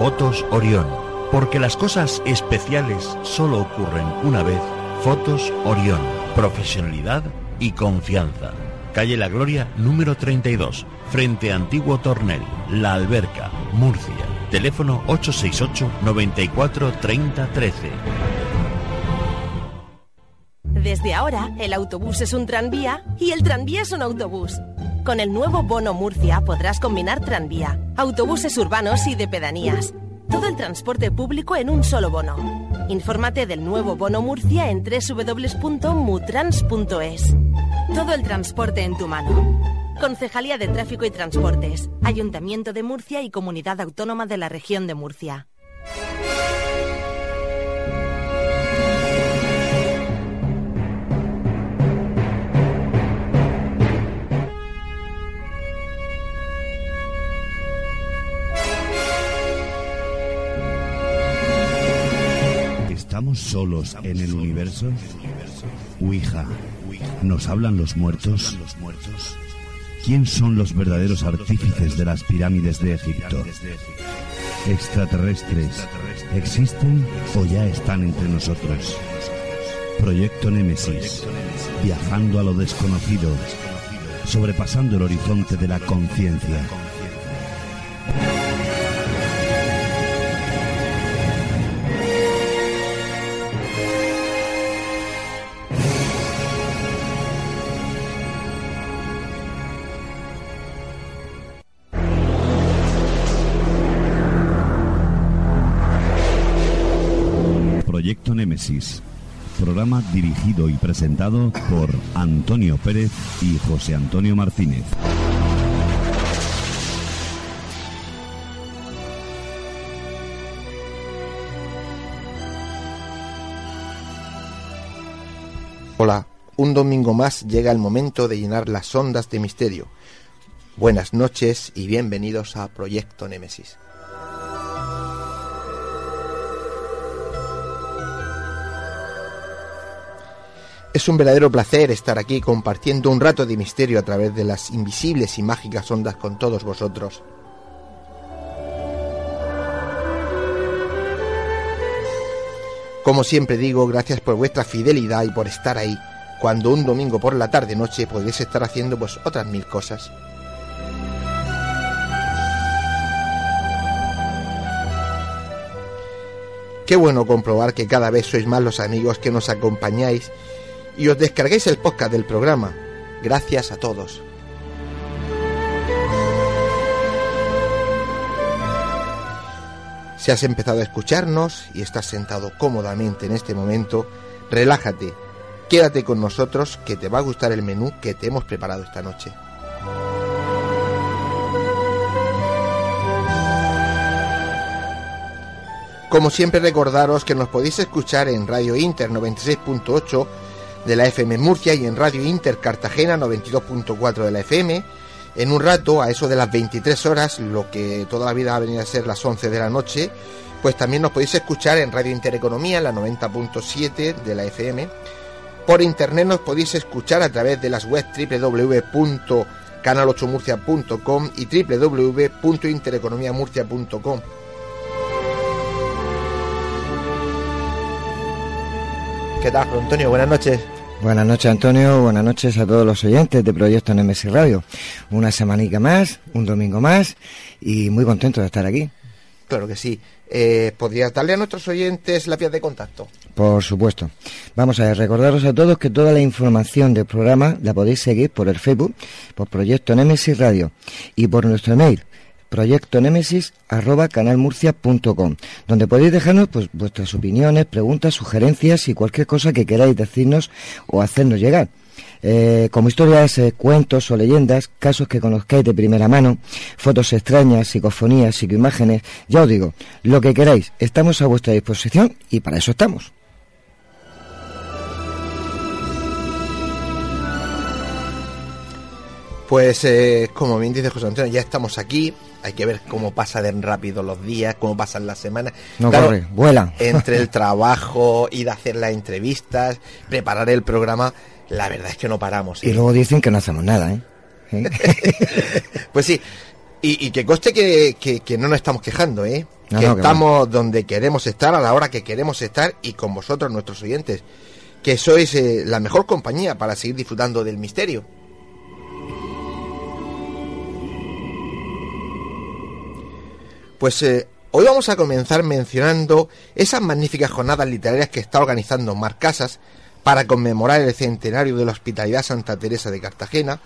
Fotos Orión. Porque las cosas especiales solo ocurren una vez. Fotos Orión. Profesionalidad y confianza. Calle La Gloria, número 32, frente Antiguo Tornel, La Alberca, Murcia. Teléfono 868 94 30 13. Desde ahora, el autobús es un tranvía y el tranvía es un autobús. Con el nuevo Bono Murcia podrás combinar tranvía, autobuses urbanos y de pedanías. Todo el transporte público en un solo bono. Infórmate del nuevo Bono Murcia en www.mutrans.es. Todo el transporte en tu mano. Concejalía de Tráfico y Transportes, Ayuntamiento de Murcia y Comunidad Autónoma de la Región de Murcia. ¿Estamos solos en el universo? Ouija, ¿nos hablan los muertos? ¿Quién son los verdaderos artífices de las pirámides de Egipto? ¿Extraterrestres existen o ya están entre nosotros? Proyecto Némesis, viajando a lo desconocido, sobrepasando el horizonte de la conciencia. Programa dirigido y presentado por Antonio Pérez y José Antonio Martínez. Hola, un domingo más llega el momento de llenar las ondas de misterio. Buenas noches y bienvenidos a Proyecto Némesis. Es un verdadero placer estar aquí compartiendo un rato de misterio a través de las invisibles y mágicas ondas con todos vosotros. Como siempre digo, gracias por vuestra fidelidad y por estar ahí, cuando un domingo por la tarde noche podéis estar haciendo pues otras mil cosas. Qué bueno comprobar que cada vez sois más los amigos que nos acompañáis y os descarguéis el podcast del programa. Gracias a todos. Si has empezado a escucharnos y estás sentado cómodamente en este momento, relájate, quédate con nosotros que te va a gustar el menú que te hemos preparado esta noche. Como siempre recordaros que nos podéis escuchar en Radio Inter 96.8 de la FM Murcia y en Radio Inter Cartagena 92.4 de la FM. En un rato, a eso de las 23 horas, lo que toda la vida ha venido a ser las 11 de la noche, pues también nos podéis escuchar en Radio Intereconomía, en la 90.7 de la FM. Por internet nos podéis escuchar a través de las webs www.canal8murcia.com y www.intereconomiamurcia.com. ¿Qué tal, Antonio? Buenas noches. Buenas noches, Antonio. Buenas noches a todos los oyentes de Proyecto Nemesis Radio. Una semanica más, un domingo más y muy contento de estar aquí. Claro que sí. Eh, ¿Podrías darle a nuestros oyentes la vía de contacto? Por supuesto. Vamos a recordaros a todos que toda la información del programa la podéis seguir por el Facebook, por Proyecto Nemesis Radio y por nuestro email proyectonemesis@canalmurcia.com, donde podéis dejarnos pues, vuestras opiniones, preguntas, sugerencias y cualquier cosa que queráis decirnos o hacernos llegar. eh, como historias, eh, cuentos o leyendas, casos que conozcáis de primera mano, fotos extrañas, psicofonías, psicoimágenes, ya os digo, lo que queráis, estamos a vuestra disposición y para eso estamos. Pues eh, como bien dice José Antonio, ya estamos aquí. Hay que ver cómo pasan rápido los días, cómo pasan las semanas. No corre, vuela. Entre el trabajo, ir a hacer las entrevistas, preparar el programa, la verdad es que no paramos. Y luego dicen que no hacemos nada, ¿eh? ¿Eh? pues sí, y, que coste que, que, no nos estamos quejando, ¿eh? que estamos donde queremos estar, a la hora que queremos estar y con vosotros, nuestros oyentes, que sois eh, la mejor compañía para seguir disfrutando del misterio. Pues eh, hoy vamos a comenzar mencionando esas magníficas jornadas literarias que está organizando Mar Casas para conmemorar el centenario de la Hospitalidad Santa Teresa de Cartagena.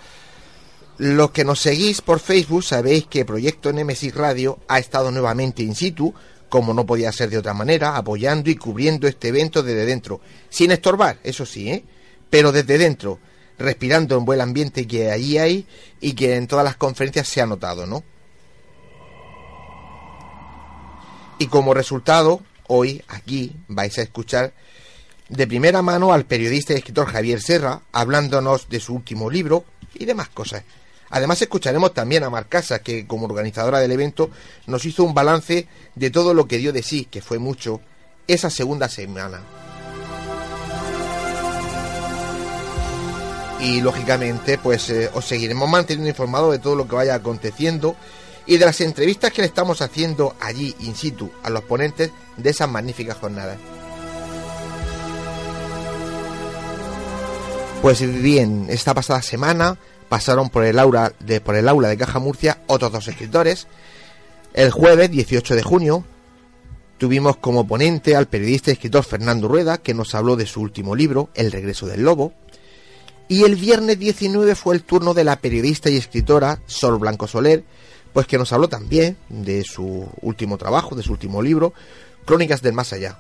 Los que nos seguís por Facebook sabéis que Proyecto Nemesis Radio ha estado nuevamente in situ, como no podía ser de otra manera, apoyando y cubriendo este evento desde dentro, sin estorbar, eso sí, ¿eh? pero desde dentro, respirando en buen ambiente que allí hay y que en todas las conferencias se ha notado, ¿no? Y como resultado, hoy aquí vais a escuchar de primera mano al periodista y escritor Javier Serra hablándonos de su último libro y demás cosas. Además escucharemos también a Marcasa, que como organizadora del evento nos hizo un balance de todo lo que dio de sí, que fue mucho, esa segunda semana. Y lógicamente, pues eh, os seguiremos manteniendo informados de todo lo que vaya aconteciendo y de las entrevistas que le estamos haciendo allí in situ a los ponentes de esas magníficas jornadas. Pues bien, esta pasada semana pasaron por el aula de, por el aula de Caja Murcia otros dos escritores. El jueves 18 de junio tuvimos como ponente al periodista y escritor Fernando Rueda, que nos habló de su último libro, El regreso del lobo. Y el viernes 19 fue el turno de la periodista y escritora Sol Blanco Soler, pues que nos habló también de su último trabajo, de su último libro, Crónicas del Más Allá.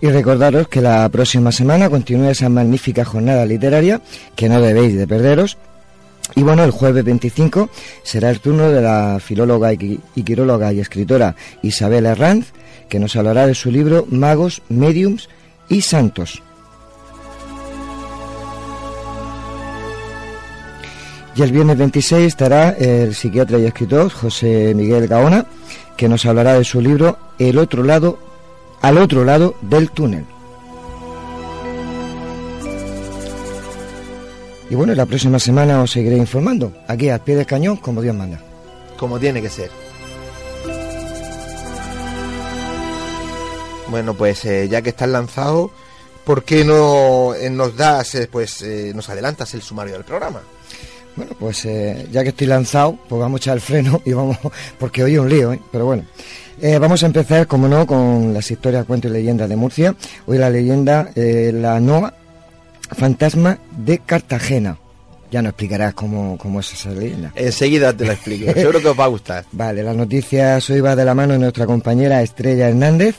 Y recordaros que la próxima semana continúa esa magnífica jornada literaria que no debéis de perderos. Y bueno, el jueves 25 será el turno de la filóloga y quiróloga y escritora Isabel Herranz, que nos hablará de su libro Magos, Mediums y Santos. Y el viernes 26 estará el psiquiatra y escritor José Miguel Gaona, que nos hablará de su libro El otro lado, al otro lado del túnel. Y bueno, la próxima semana os seguiré informando, aquí al pie del cañón, como Dios manda. Como tiene que ser. Bueno, pues eh, ya que estás lanzado, ¿por qué no eh, nos das, eh, pues nos adelantas el sumario del programa? Bueno, pues eh, ya que estoy lanzado, pues vamos a echar el freno y vamos, porque hoy es un lío, ¿eh? pero bueno. Eh, vamos a empezar, como no, con las historias, cuentos y leyendas de Murcia. Hoy la leyenda, la NOA, fantasma de Cartagena. Ya nos explicarás cómo, cómo es esa leyenda. Enseguida te la explico, seguro que os va a gustar. Vale, las noticias hoy va de la mano de nuestra compañera Estrella Hernández,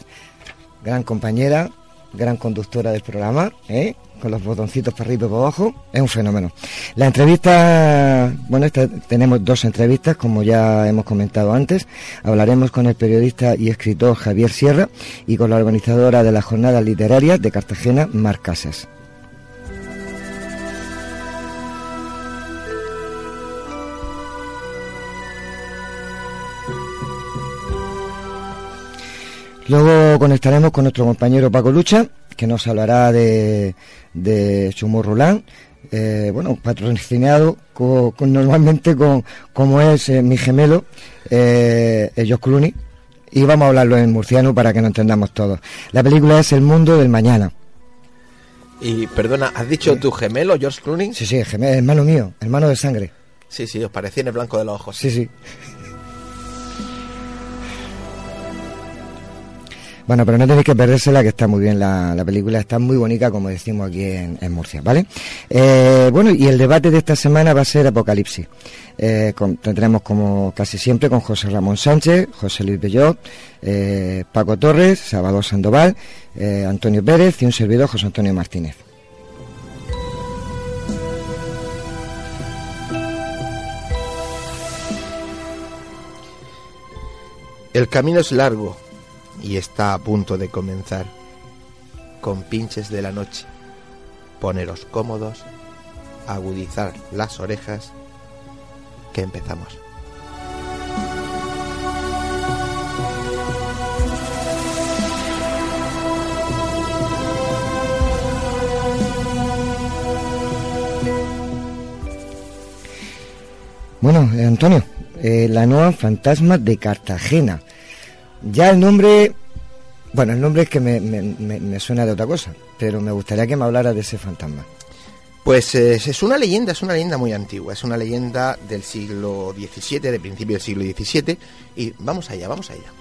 gran compañera, gran conductora del programa, ¿eh? Con los botoncitos para arriba y abajo, es un fenómeno. La entrevista, bueno, tenemos dos entrevistas, como ya hemos comentado antes. Hablaremos con el periodista y escritor Javier Sierra y con la organizadora de las jornadas literarias de Cartagena, Mar Casas. Luego conectaremos con nuestro compañero Paco Lucha, que nos hablará de, de Chumorrulán, eh, bueno, patrocinado con, normalmente con como es eh, mi gemelo, eh, Josh Clooney, y vamos a hablarlo en murciano para que nos entendamos todos. La película es El mundo del mañana. Y perdona, ¿has dicho tu gemelo, George Clooney? Sí, sí, gemelo, hermano mío, hermano de sangre. Sí, sí, os parecía en el blanco de los ojos. Sí, sí. Bueno, pero no tenéis que perdérsela, que está muy bien la, película, está muy bonita, como decimos aquí en, Murcia, ¿vale? Eh, bueno, y el debate de esta semana va a ser Apocalipsis. Eh, tendremos como casi siempre con José Ramón Sánchez, José Luis Bellot, eh, Paco Torres, Salvador Sandoval, Antonio Pérez y un servidor José Antonio Martínez. El camino es largo, y está a punto de comenzar. Con pinches de la noche, poneros cómodos, agudizar las orejas, que empezamos. Bueno, eh, Antonio, eh, la nueva fantasma de Cartagena. Ya el nombre, bueno, el nombre es que me, suena de otra cosa, pero me gustaría que me hablara de ese fantasma. Pues eh, es una leyenda, es una leyenda muy antigua, es una leyenda del siglo XVII, de principio del siglo XVII, y vamos allá, vamos allá.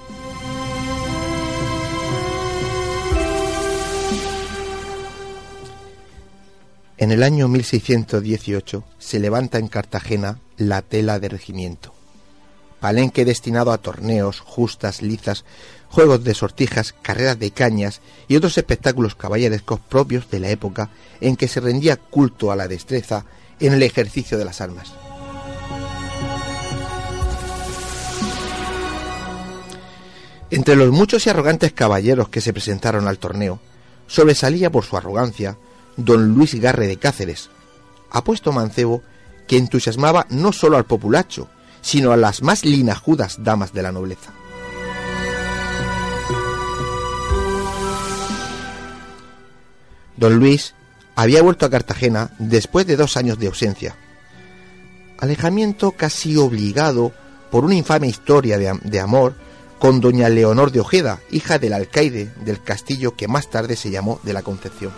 En el año 1618 se levanta en Cartagena la tela de regimiento palenque destinado a torneos, justas, lizas, juegos de sortijas, carreras de cañas y otros espectáculos caballerescos propios de la época en que se rendía culto a la destreza en el ejercicio de las armas. Entre los muchos y arrogantes caballeros que se presentaron al torneo, sobresalía por su arrogancia don Luis Garre de Cáceres, apuesto mancebo que entusiasmaba no solo al populacho, sino a las más linajudas damas de la nobleza. Don Luis había vuelto a Cartagena después de dos años de ausencia. Alejamiento casi obligado por una infame historia de, de, amor con doña Leonor de Ojeda, hija del alcaide del castillo que más tarde se llamó de la Concepción.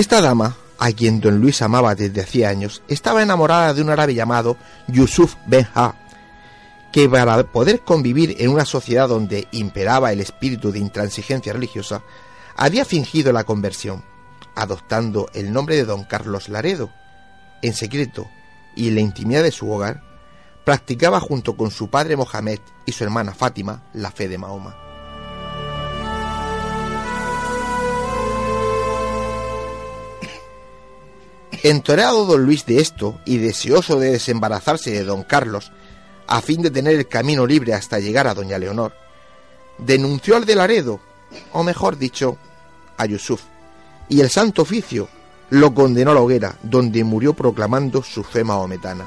Esta dama, a quien don Luis amaba desde hacía años, estaba enamorada de un árabe llamado Yusuf Ben Ha, que para poder convivir en una sociedad donde imperaba el espíritu de intransigencia religiosa, había fingido la conversión, adoptando el nombre de don Carlos Laredo. En secreto y en la intimidad de su hogar, practicaba junto con su padre Mohamed y su hermana Fátima la fe de Mahoma. Entorado don Luis de esto y deseoso de desembarazarse de don Carlos, a fin de tener el camino libre hasta llegar a doña Leonor, denunció al de Laredo, o mejor dicho, a Yusuf, y el santo oficio lo condenó a la hoguera, donde murió proclamando su fe maometana.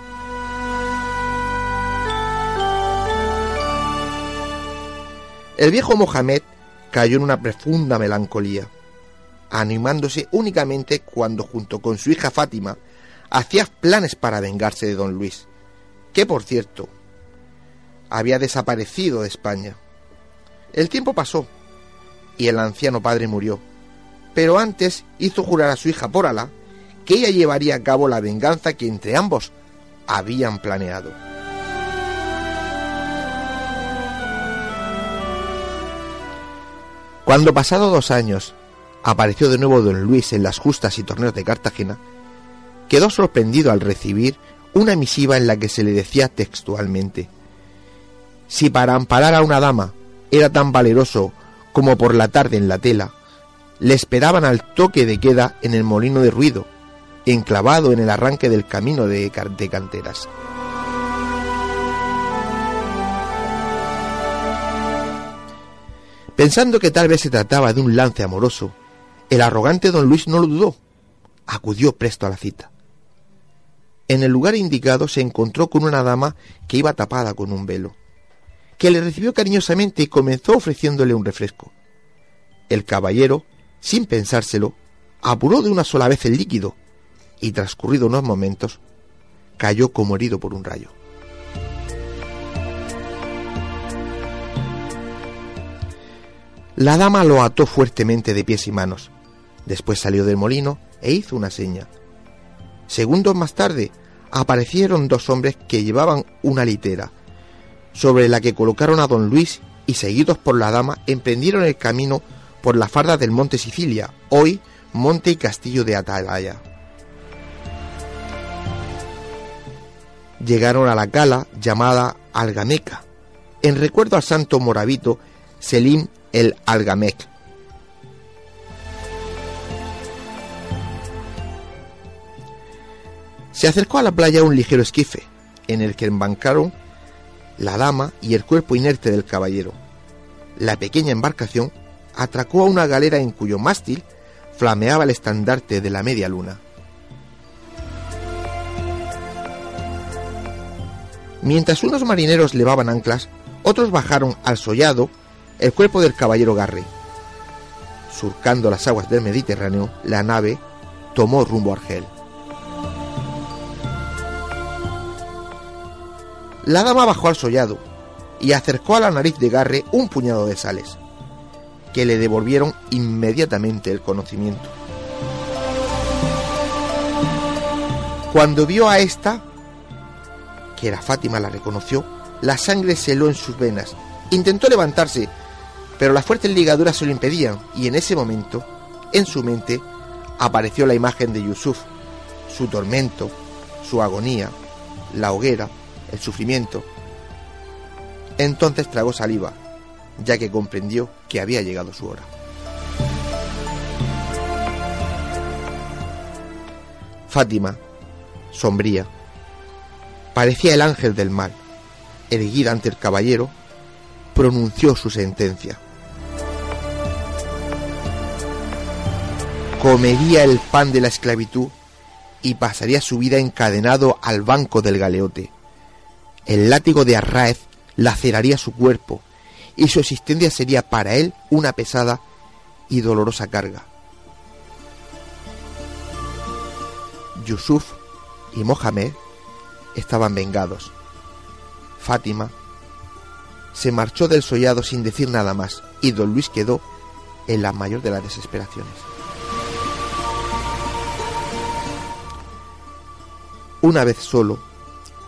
El viejo Mohamed cayó en una profunda melancolía animándose únicamente cuando junto con su hija Fátima hacía planes para vengarse de don Luis, que por cierto había desaparecido de España. El tiempo pasó y el anciano padre murió, pero antes hizo jurar a su hija por Alá que ella llevaría a cabo la venganza que entre ambos habían planeado. Cuando pasado dos años apareció de nuevo don Luis en las justas y torneos de Cartagena, quedó sorprendido al recibir una misiva en la que se le decía textualmente, si para amparar a una dama era tan valeroso como por la tarde en la tela, le esperaban al toque de queda en el molino de ruido, enclavado en el arranque del camino de, canteras. Pensando que tal vez se trataba de un lance amoroso, el arrogante don Luis no lo dudó. Acudió presto a la cita. En el lugar indicado se encontró con una dama que iba tapada con un velo, que le recibió cariñosamente y comenzó ofreciéndole un refresco. El caballero, sin pensárselo, apuró de una sola vez el líquido y transcurrido unos momentos, cayó como herido por un rayo. La dama lo ató fuertemente de pies y manos, Después salió del molino e hizo una seña. Segundos más tarde, aparecieron dos hombres que llevaban una litera, sobre la que colocaron a don Luis y seguidos por la dama emprendieron el camino por la farda del monte Sicilia, hoy monte y castillo de Atalaya. Llegaron a la cala llamada Algameca, en recuerdo al santo moravito Selim el Algamec. Se acercó a la playa un ligero esquife, en el que embarcaron la dama y el cuerpo inerte del caballero. La pequeña embarcación atracó a una galera en cuyo mástil flameaba el estandarte de la media luna. Mientras unos marineros levaban anclas, otros bajaron al sollado el cuerpo del caballero Garry. Surcando las aguas del Mediterráneo, la nave tomó rumbo a Argel. La dama bajó al sollado y acercó a la nariz de Garre un puñado de sales, que le devolvieron inmediatamente el conocimiento. Cuando vio a esta, que era Fátima, la reconoció, la sangre se heló en sus venas. Intentó levantarse, pero las fuertes ligaduras se lo impedían, y en ese momento, en su mente, apareció la imagen de Yusuf, su tormento, su agonía, la hoguera, el sufrimiento. Entonces tragó saliva, ya que comprendió que había llegado su hora. Fátima, sombría, parecía el ángel del mal, erguida ante el caballero, pronunció su sentencia. Comería el pan de la esclavitud y pasaría su vida encadenado al banco del galeote. El látigo de Arraez laceraría su cuerpo y su existencia sería para él una pesada y dolorosa carga. Yusuf y Mohamed estaban vengados. Fátima se marchó del sollado sin decir nada más y don Luis quedó en la mayor de las desesperaciones. Una vez solo,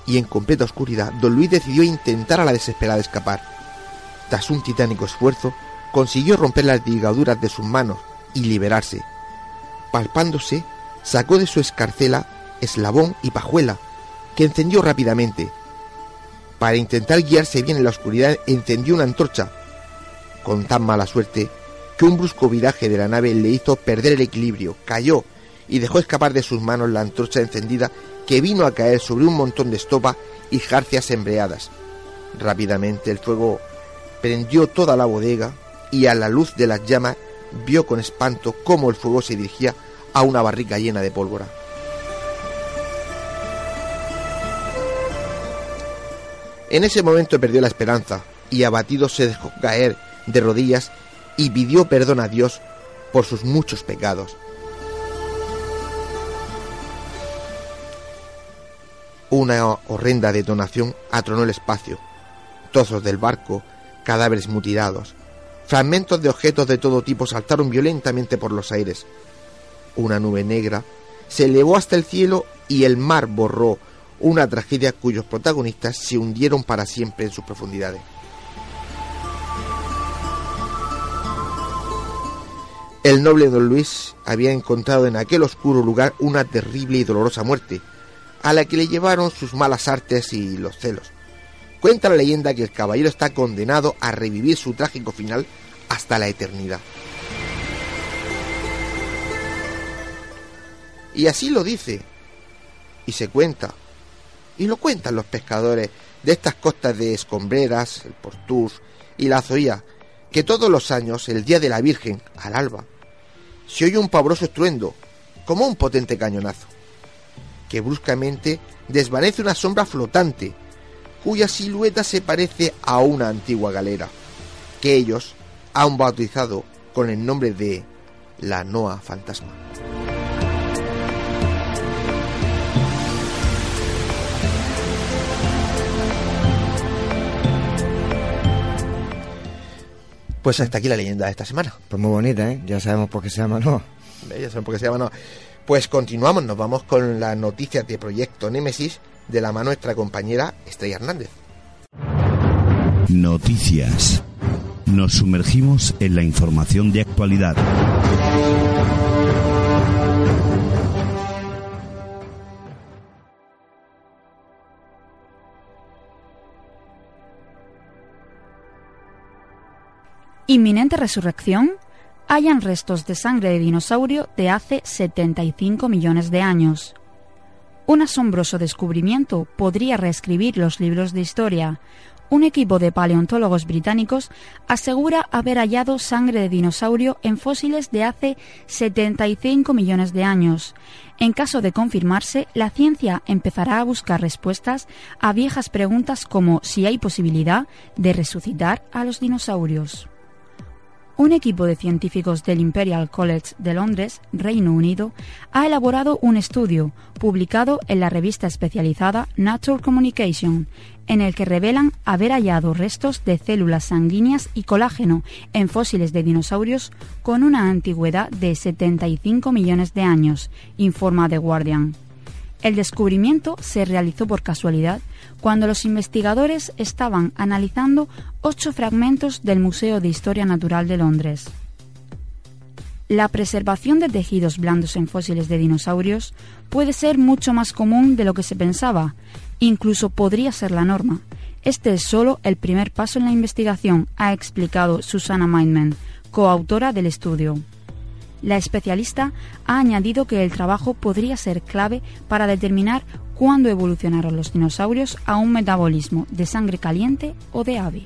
y en completa oscuridad, don Luis decidió intentar a la desesperada escapar. Tras un titánico esfuerzo, consiguió romper las ligaduras de sus manos y liberarse. Palpándose, sacó de su escarcela eslabón y pajuela, que encendió rápidamente. Para intentar guiarse bien en la oscuridad, encendió una antorcha, con tan mala suerte que un brusco viraje de la nave le hizo perder el equilibrio, cayó y dejó escapar de sus manos la antorcha encendida que vino a caer sobre un montón de estopa y jarcias embreadas. Rápidamente el fuego prendió toda la bodega y a la luz de las llamas vio con espanto cómo el fuego se dirigía a una barrica llena de pólvora. En ese momento perdió la esperanza y abatido se dejó caer de rodillas y pidió perdón a Dios por sus muchos pecados. Una horrenda detonación atronó el espacio. Trozos del barco, cadáveres mutilados, fragmentos de objetos de todo tipo saltaron violentamente por los aires. Una nube negra se elevó hasta el cielo y el mar borró una tragedia cuyos protagonistas se hundieron para siempre en sus profundidades. El noble don Luis había encontrado en aquel oscuro lugar una terrible y dolorosa muerte, a la que le llevaron sus malas artes y los celos. Cuenta la leyenda que el caballero está condenado a revivir su trágico final hasta la eternidad. Y así lo dice, y se cuenta, y lo cuentan los pescadores de estas costas de Escombreras, el Portús y la Zoía, que todos los años, el día de la Virgen, al alba, se oye un pavoroso estruendo, como un potente cañonazo que bruscamente desvanece una sombra flotante, cuya silueta se parece a una antigua galera, que ellos han bautizado con el nombre de la Noa Fantasma. Pues hasta aquí la leyenda de esta semana. Pues muy bonita, ¿eh? Ya sabemos por qué se llama Noa. Ya sabemos por qué se llama Noa. Pues continuamos, nos vamos con las noticias de Proyecto Némesis de la mano de nuestra compañera Estrella Hernández. Noticias. Nos sumergimos en la información de actualidad. Inminente resurrección. Hayan restos de sangre de dinosaurio de hace 75 millones de años. Un asombroso descubrimiento podría reescribir los libros de historia. Un equipo de paleontólogos británicos asegura haber hallado sangre de dinosaurio en fósiles de hace 75 millones de años. En caso de confirmarse, la ciencia empezará a buscar respuestas a viejas preguntas como si hay posibilidad de resucitar a los dinosaurios. Un equipo de científicos del Imperial College de Londres, Reino Unido, ha elaborado un estudio publicado en la revista especializada Nature Communication, en el que revelan haber hallado restos de células sanguíneas y colágeno en fósiles de dinosaurios con una antigüedad de 75 millones de años, informa The Guardian. El descubrimiento se realizó por casualidad cuando los investigadores estaban analizando ocho fragmentos del Museo de Historia Natural de Londres. La preservación de tejidos blandos en fósiles de dinosaurios puede ser mucho más común de lo que se pensaba, incluso podría ser la norma. Este es solo el primer paso en la investigación, ha explicado Susana Mindman, coautora del estudio. La especialista ha añadido que el trabajo podría ser clave para determinar cuándo evolucionaron los dinosaurios a un metabolismo de sangre caliente o de ave.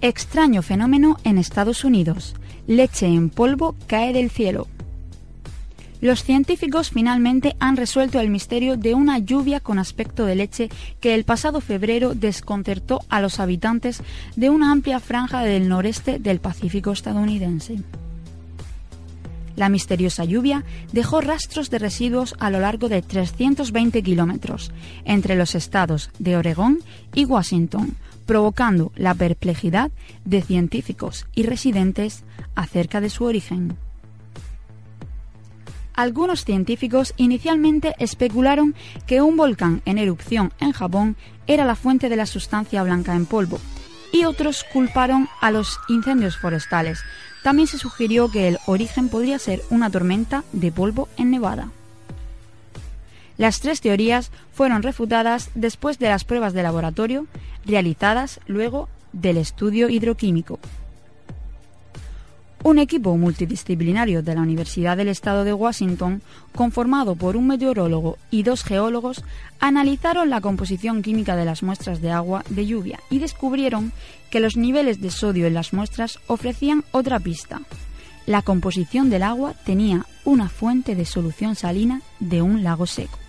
Extraño fenómeno en Estados Unidos. Leche en polvo cae del cielo los científicos finalmente han resuelto el misterio de una lluvia con aspecto de leche que el pasado febrero desconcertó a los habitantes de una amplia franja del noreste del Pacífico estadounidense. La misteriosa lluvia dejó rastros de residuos a lo largo de 320 kilómetros entre los estados de Oregón y Washington, provocando la perplejidad de científicos y residentes acerca de su origen. Algunos científicos inicialmente especularon que un volcán en erupción en Japón era la fuente de la sustancia blanca en polvo, y otros culparon a los incendios forestales. También se sugirió que el origen podría ser una tormenta de polvo en Nevada. Las tres teorías fueron refutadas después de las pruebas de laboratorio realizadas luego del estudio hidroquímico. Un equipo multidisciplinario de la Universidad del Estado de Washington, conformado por un meteorólogo y dos geólogos, analizaron la composición química de las muestras de agua de lluvia y descubrieron que los niveles de sodio en las muestras ofrecían otra pista. La composición del agua tenía una fuente de solución salina de un lago seco.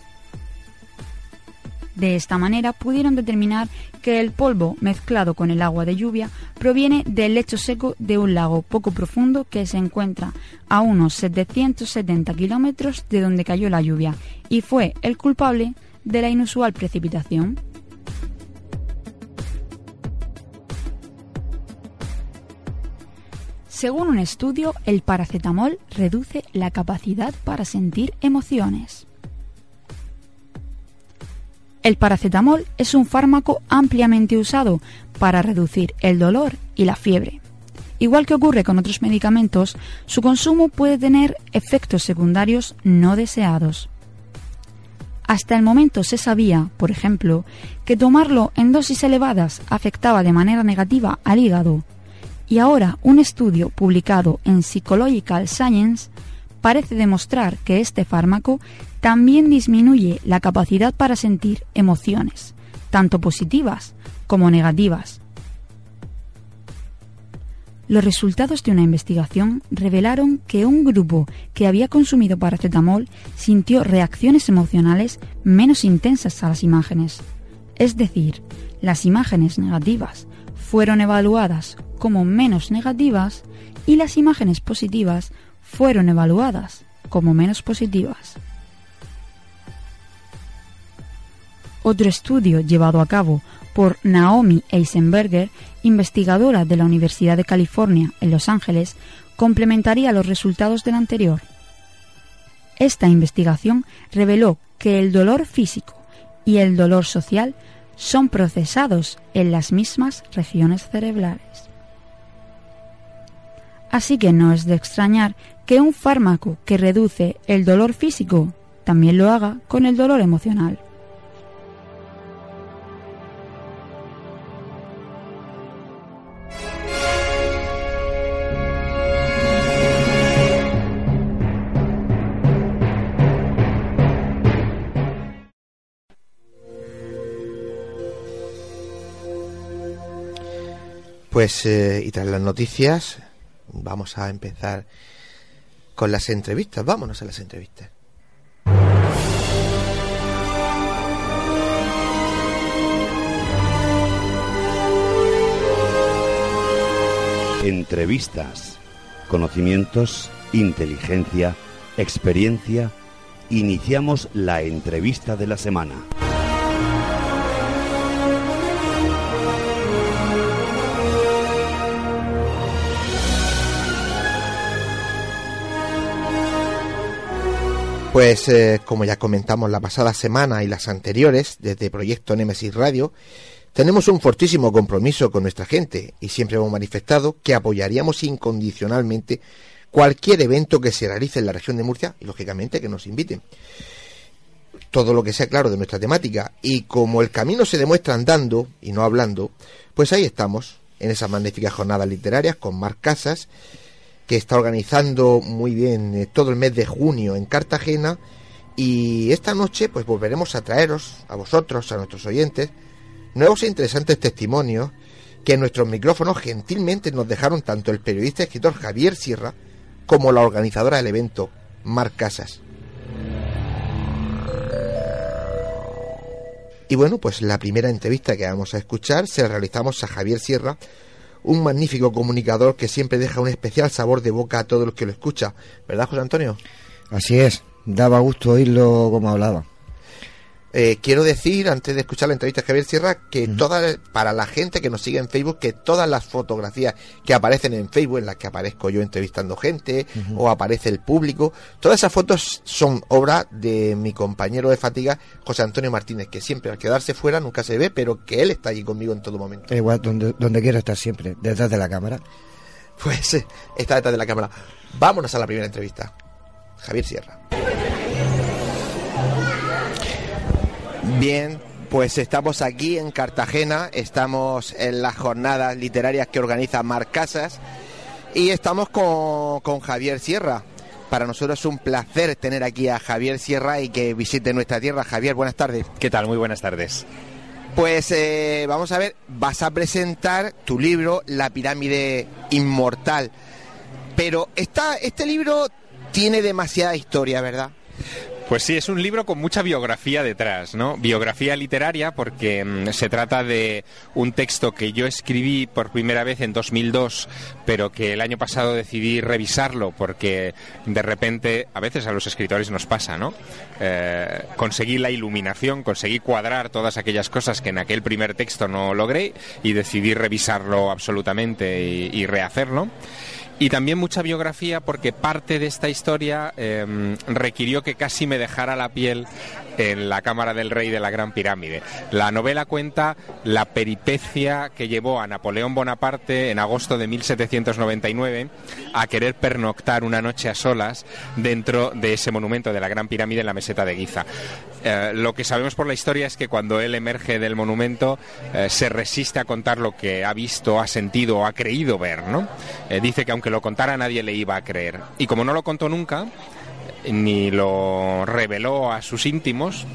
De esta manera pudieron determinar que el polvo mezclado con el agua de lluvia proviene del lecho seco de un lago poco profundo que se encuentra a unos 770 kilómetros de donde cayó la lluvia y fue el culpable de la inusual precipitación. Según un estudio, el paracetamol reduce la capacidad para sentir emociones. El paracetamol es un fármaco ampliamente usado para reducir el dolor y la fiebre. Igual que ocurre con otros medicamentos, su consumo puede tener efectos secundarios no deseados. Hasta el momento se sabía, por ejemplo, que tomarlo en dosis elevadas afectaba de manera negativa al hígado, y ahora un estudio publicado en Psychological Science parece demostrar que este fármaco también disminuye la capacidad para sentir emociones, tanto positivas como negativas. Los resultados de una investigación revelaron que un grupo que había consumido paracetamol sintió reacciones emocionales menos intensas a las imágenes. Es decir, las imágenes negativas fueron evaluadas como menos negativas y las imágenes positivas fueron evaluadas como menos positivas. Otro estudio llevado a cabo por Naomi Eisenberger, investigadora de la Universidad de California en Los Ángeles, complementaría los resultados del anterior. Esta investigación reveló que el dolor físico y el dolor social son procesados en las mismas regiones cerebrales. Así que no es de extrañar que un fármaco que reduce el dolor físico también lo haga con el dolor emocional. Pues, eh, y tras las noticias, vamos a empezar con las entrevistas. Vámonos a las entrevistas. Entrevistas. Conocimientos, inteligencia, experiencia. Iniciamos la entrevista de la semana. Pues eh, como ya comentamos la pasada semana y las anteriores desde Proyecto Nemesis Radio, tenemos un fortísimo compromiso con nuestra gente y siempre hemos manifestado que apoyaríamos incondicionalmente cualquier evento que se realice en la región de Murcia y lógicamente que nos inviten. Todo lo que sea claro de nuestra temática y como el camino se demuestra andando y no hablando, pues ahí estamos en esas magníficas jornadas literarias con Marc Casas que está organizando muy bien eh, todo el mes de junio en Cartagena y esta noche pues volveremos a traeros a vosotros, a nuestros oyentes, nuevos e interesantes testimonios que en nuestros micrófonos gentilmente nos dejaron tanto el periodista y escritor Javier Sierra como la organizadora del evento, Mar Casas. Y bueno, pues la primera entrevista que vamos a escuchar se la realizamos a Javier Sierra, un magnífico comunicador que siempre deja un especial sabor de boca a todos los que lo escucha. ¿Verdad, José Antonio? Así es, daba gusto oírlo como hablaba. Eh, quiero decir, antes de escuchar la entrevista de Javier Sierra, que toda, para la gente que nos sigue en Facebook, que todas las fotografías que aparecen en Facebook, en las que aparezco yo entrevistando gente, o aparece el público, todas esas fotos son obra de mi compañero de fatiga, José Antonio Martínez, que siempre al quedarse fuera nunca se ve, pero que él está allí conmigo en todo momento. Igual, donde, donde quiera estar siempre, detrás de la cámara. Pues eh, está detrás de la cámara. Vámonos a la primera entrevista. Javier Sierra. Bien, pues estamos aquí en Cartagena, estamos en las jornadas literarias que organiza Mar Casas y estamos con, con Javier Sierra. Para nosotros es un placer tener aquí a Javier Sierra y que visite nuestra tierra. Javier, buenas tardes. ¿Qué tal? Muy buenas tardes. Pues eh, vamos a ver, vas a presentar tu libro La pirámide inmortal. Pero esta, este libro tiene demasiada historia, ¿verdad? Pues sí, es un libro con mucha biografía detrás, ¿no? Biografía literaria porque mm, se trata de un texto que yo escribí por primera vez en 2002, pero que el año pasado decidí revisarlo porque de repente a veces a los escritores nos pasa, ¿no? Eh, conseguí la iluminación, conseguí cuadrar todas aquellas cosas que en aquel primer texto no logré y decidí revisarlo absolutamente y, y rehacerlo. Y también mucha biografía porque parte de esta historia eh, requirió que casi me dejara la piel en la Cámara del Rey de la Gran Pirámide. La novela cuenta la peripecia que llevó a Napoleón Bonaparte en agosto de 1799 a querer pernoctar una noche a solas dentro de ese monumento de la Gran Pirámide en la meseta de Giza. Eh, lo que sabemos por la historia es que cuando él emerge del monumento eh, se resiste a contar lo que ha visto, ha sentido o ha creído ver, ¿no? Eh, dice que aunque lo contara nadie le iba a creer. Y como no lo contó nunca, ni lo reveló a sus íntimos,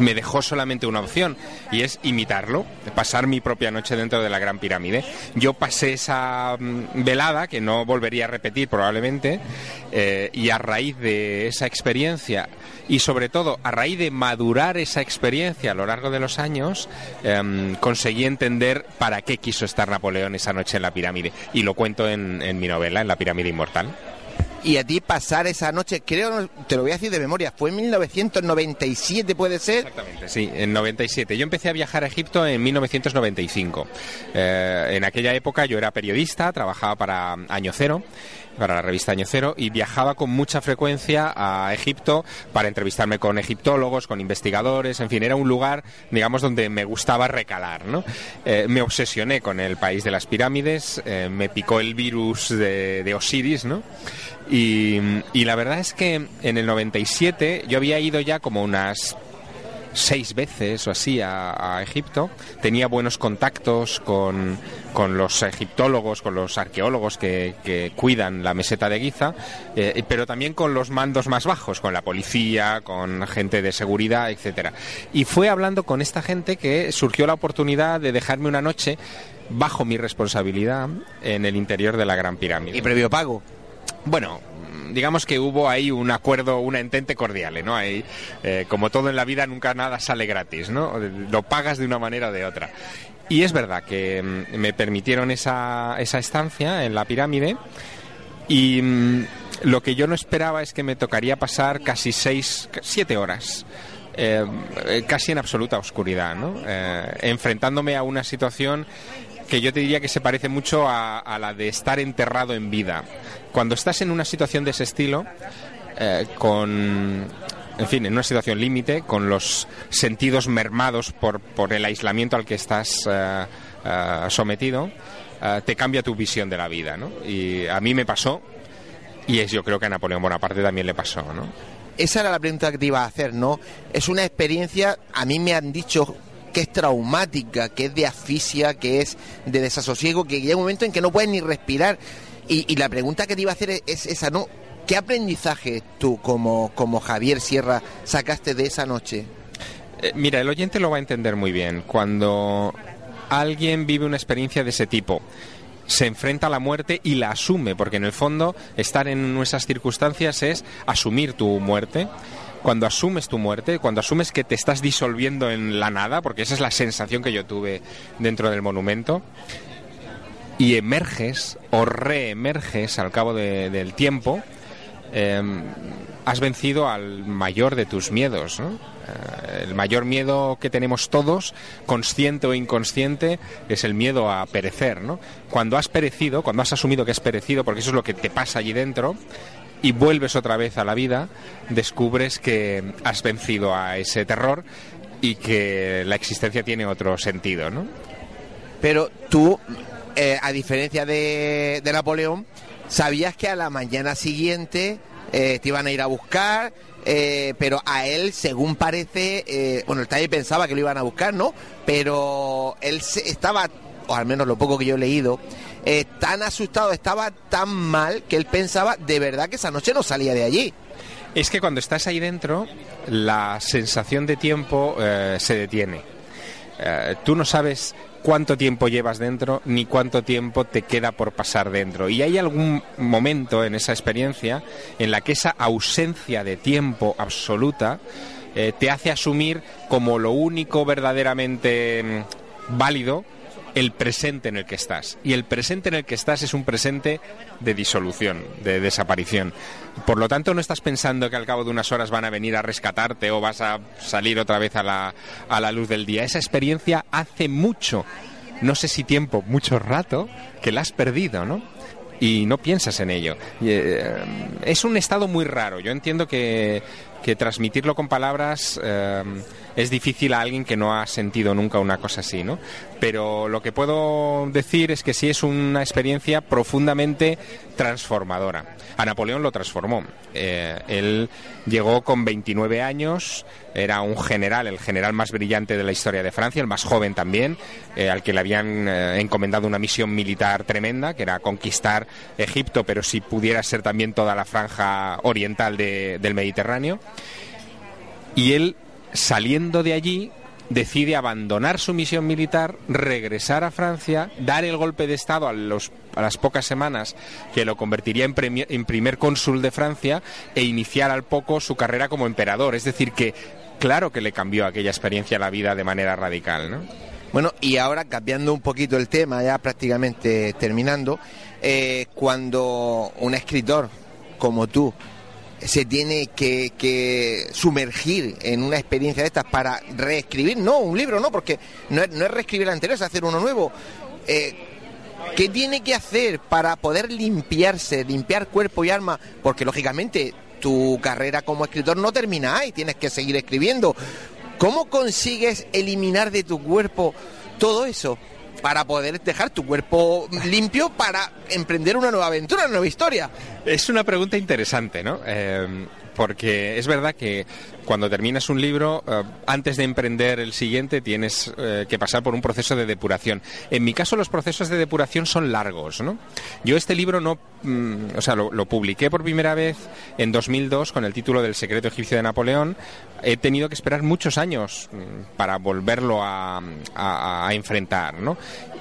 me dejó solamente una opción y es imitarlo, pasar mi propia noche dentro de la Gran Pirámide. Yo pasé esa mm, velada, que no volvería a repetir probablemente, eh, y a raíz de esa experiencia y sobre todo a raíz de madurar esa experiencia a lo largo de los años, em, conseguí entender para qué quiso estar Napoleón esa noche en la pirámide. Y lo cuento en, en mi novela, en La pirámide inmortal. Y a ti pasar esa noche, creo, te lo voy a decir de memoria, fue en 1997, ¿puede ser? Exactamente, sí, en 97. Yo empecé a viajar a Egipto en 1995. Eh, en aquella época yo era periodista, trabajaba para Año Cero para la revista Año Cero y viajaba con mucha frecuencia a Egipto para entrevistarme con egiptólogos, con investigadores, en fin, era un lugar, digamos, donde me gustaba recalar, ¿no? Eh, me obsesioné con el país de las pirámides, eh, me picó el virus de, Osiris, ¿no? Y, la verdad es que en el 97 yo había ido ya como unas seis veces o así a, Egipto. Tenía buenos contactos con, con, los egiptólogos, con los arqueólogos que, que cuidan la meseta de Giza, eh, pero también con los mandos más bajos, con la policía, con gente de seguridad, etcétera. Y fue hablando con esta gente que surgió la oportunidad de dejarme una noche bajo mi responsabilidad en el interior de la Gran Pirámide. ¿Y previo pago? Bueno, digamos que hubo ahí un acuerdo, una entente cordial, ¿no? Ahí, eh, como todo en la vida, nunca nada sale gratis, ¿no? Lo pagas de una manera o de otra. Y es verdad que mm, me permitieron esa, esa estancia en la pirámide y mm, lo que yo no esperaba es que me tocaría pasar casi seis, siete horas. Eh, eh, casi en absoluta oscuridad, ¿no? enfrentándome a una situación que yo te diría que se parece mucho a, la de estar enterrado en vida. Cuando estás en una situación de ese estilo, eh, con en fin, en una situación límite, con los sentidos mermados por, el aislamiento al que estás eh, eh, sometido, te cambia tu visión de la vida, ¿no? Y a mí me pasó, y es yo creo que a Napoleón Bonaparte también le pasó, ¿no? Esa era la pregunta que te iba a hacer, ¿no? Es una experiencia, a mí me han dicho que es traumática, que es de asfixia, que es de desasosiego, que llega un momento en que no puedes ni respirar. Y, la pregunta que te iba a hacer es, esa, ¿no? ¿Qué aprendizaje tú como, como Javier Sierra sacaste de esa noche? Eh, mira, el oyente lo va a entender muy bien. Cuando alguien vive una experiencia de ese tipo, se enfrenta a la muerte y la asume, porque en el fondo estar en esas circunstancias es asumir tu muerte cuando asumes tu muerte, cuando asumes que te estás disolviendo en la nada, porque esa es la sensación que yo tuve dentro del monumento, y emerges o reemerges al cabo del tiempo, em, has vencido al mayor de tus miedos. Eh, el mayor miedo que tenemos todos, consciente o inconsciente, es el miedo a perecer. Cuando has perecido, cuando has asumido que has perecido, porque eso es lo que te pasa allí dentro, y vuelves otra vez a la vida, descubres que has vencido a ese terror y que la existencia tiene otro sentido, ¿no? Pero tú, eh, a diferencia de, Napoleón, sabías que a la mañana siguiente eh, te iban a ir a buscar, eh, pero a él, según parece, bueno, él también pensaba que lo iban a buscar, ¿no? Pero él estaba, o al menos lo poco que yo he leído, eh, tan asustado, estaba tan mal que él pensaba de verdad que esa noche no salía de allí. Es que cuando estás ahí dentro, la sensación de tiempo eh, se detiene. Eh, tú no sabes cuánto tiempo llevas dentro ni cuánto tiempo te queda por pasar dentro. Y hay algún momento en esa experiencia en la que esa ausencia de tiempo absoluta te hace asumir como lo único verdaderamente mm, válido el presente en el que estás. Y el presente en el que estás es un presente de disolución, de desaparición. Por lo tanto, no estás pensando que al cabo de unas horas van a venir a rescatarte o vas a salir otra vez a la, a la luz del día. Esa experiencia hace mucho, no sé si tiempo, mucho rato, que la has perdido, ¿no? y no piensas en ello. Eh, es un estado muy raro. Yo entiendo que, que transmitirlo con palabras eh, es difícil a alguien que no ha sentido nunca una cosa así, ¿no? Pero lo que puedo decir es que sí es una experiencia profundamente transformadora. A Napoleón lo transformó. Eh, él llegó con 29 años, era un general, el general más brillante de la historia de Francia, el más joven también, eh, al que le habían eh, encomendado una misión militar tremenda, que era conquistar Egipto, pero si pudiera ser también toda la franja oriental del Mediterráneo. Y él saliendo de allí, decide abandonar su misión militar, regresar a Francia, dar el golpe de Estado a, las pocas semanas que lo convertiría en, en, primer cónsul de Francia e iniciar al poco su carrera como emperador. Es decir, que claro que le cambió aquella experiencia la vida de manera radical. ¿no? Bueno, y ahora cambiando un poquito el tema, ya prácticamente terminando, eh, cuando un escritor como tú se tiene que, sumergir en una experiencia de estas para reescribir, no, un libro no, porque no es, no es reescribir el anterior, es hacer uno nuevo. Eh, ¿Qué tiene que hacer para poder limpiarse, limpiar cuerpo y alma? Porque lógicamente tu carrera como escritor no termina ahí, tienes que seguir escribiendo. ¿Cómo consigues eliminar de tu cuerpo todo eso? Para poder dejar tu cuerpo limpio para emprender una nueva aventura, una nueva historia. Es una pregunta interesante, ¿no? Eh, porque es verdad que cuando terminas un libro, eh, antes de emprender el siguiente, tienes eh, que pasar por un proceso de depuración. En mi caso, los procesos de depuración son largos. Yo este libro no, mm, o sea, lo, publiqué por primera vez en 2002 con el título del Secreto egipcio de Napoleón. He tenido que esperar muchos años mm, para volverlo a, enfrentar.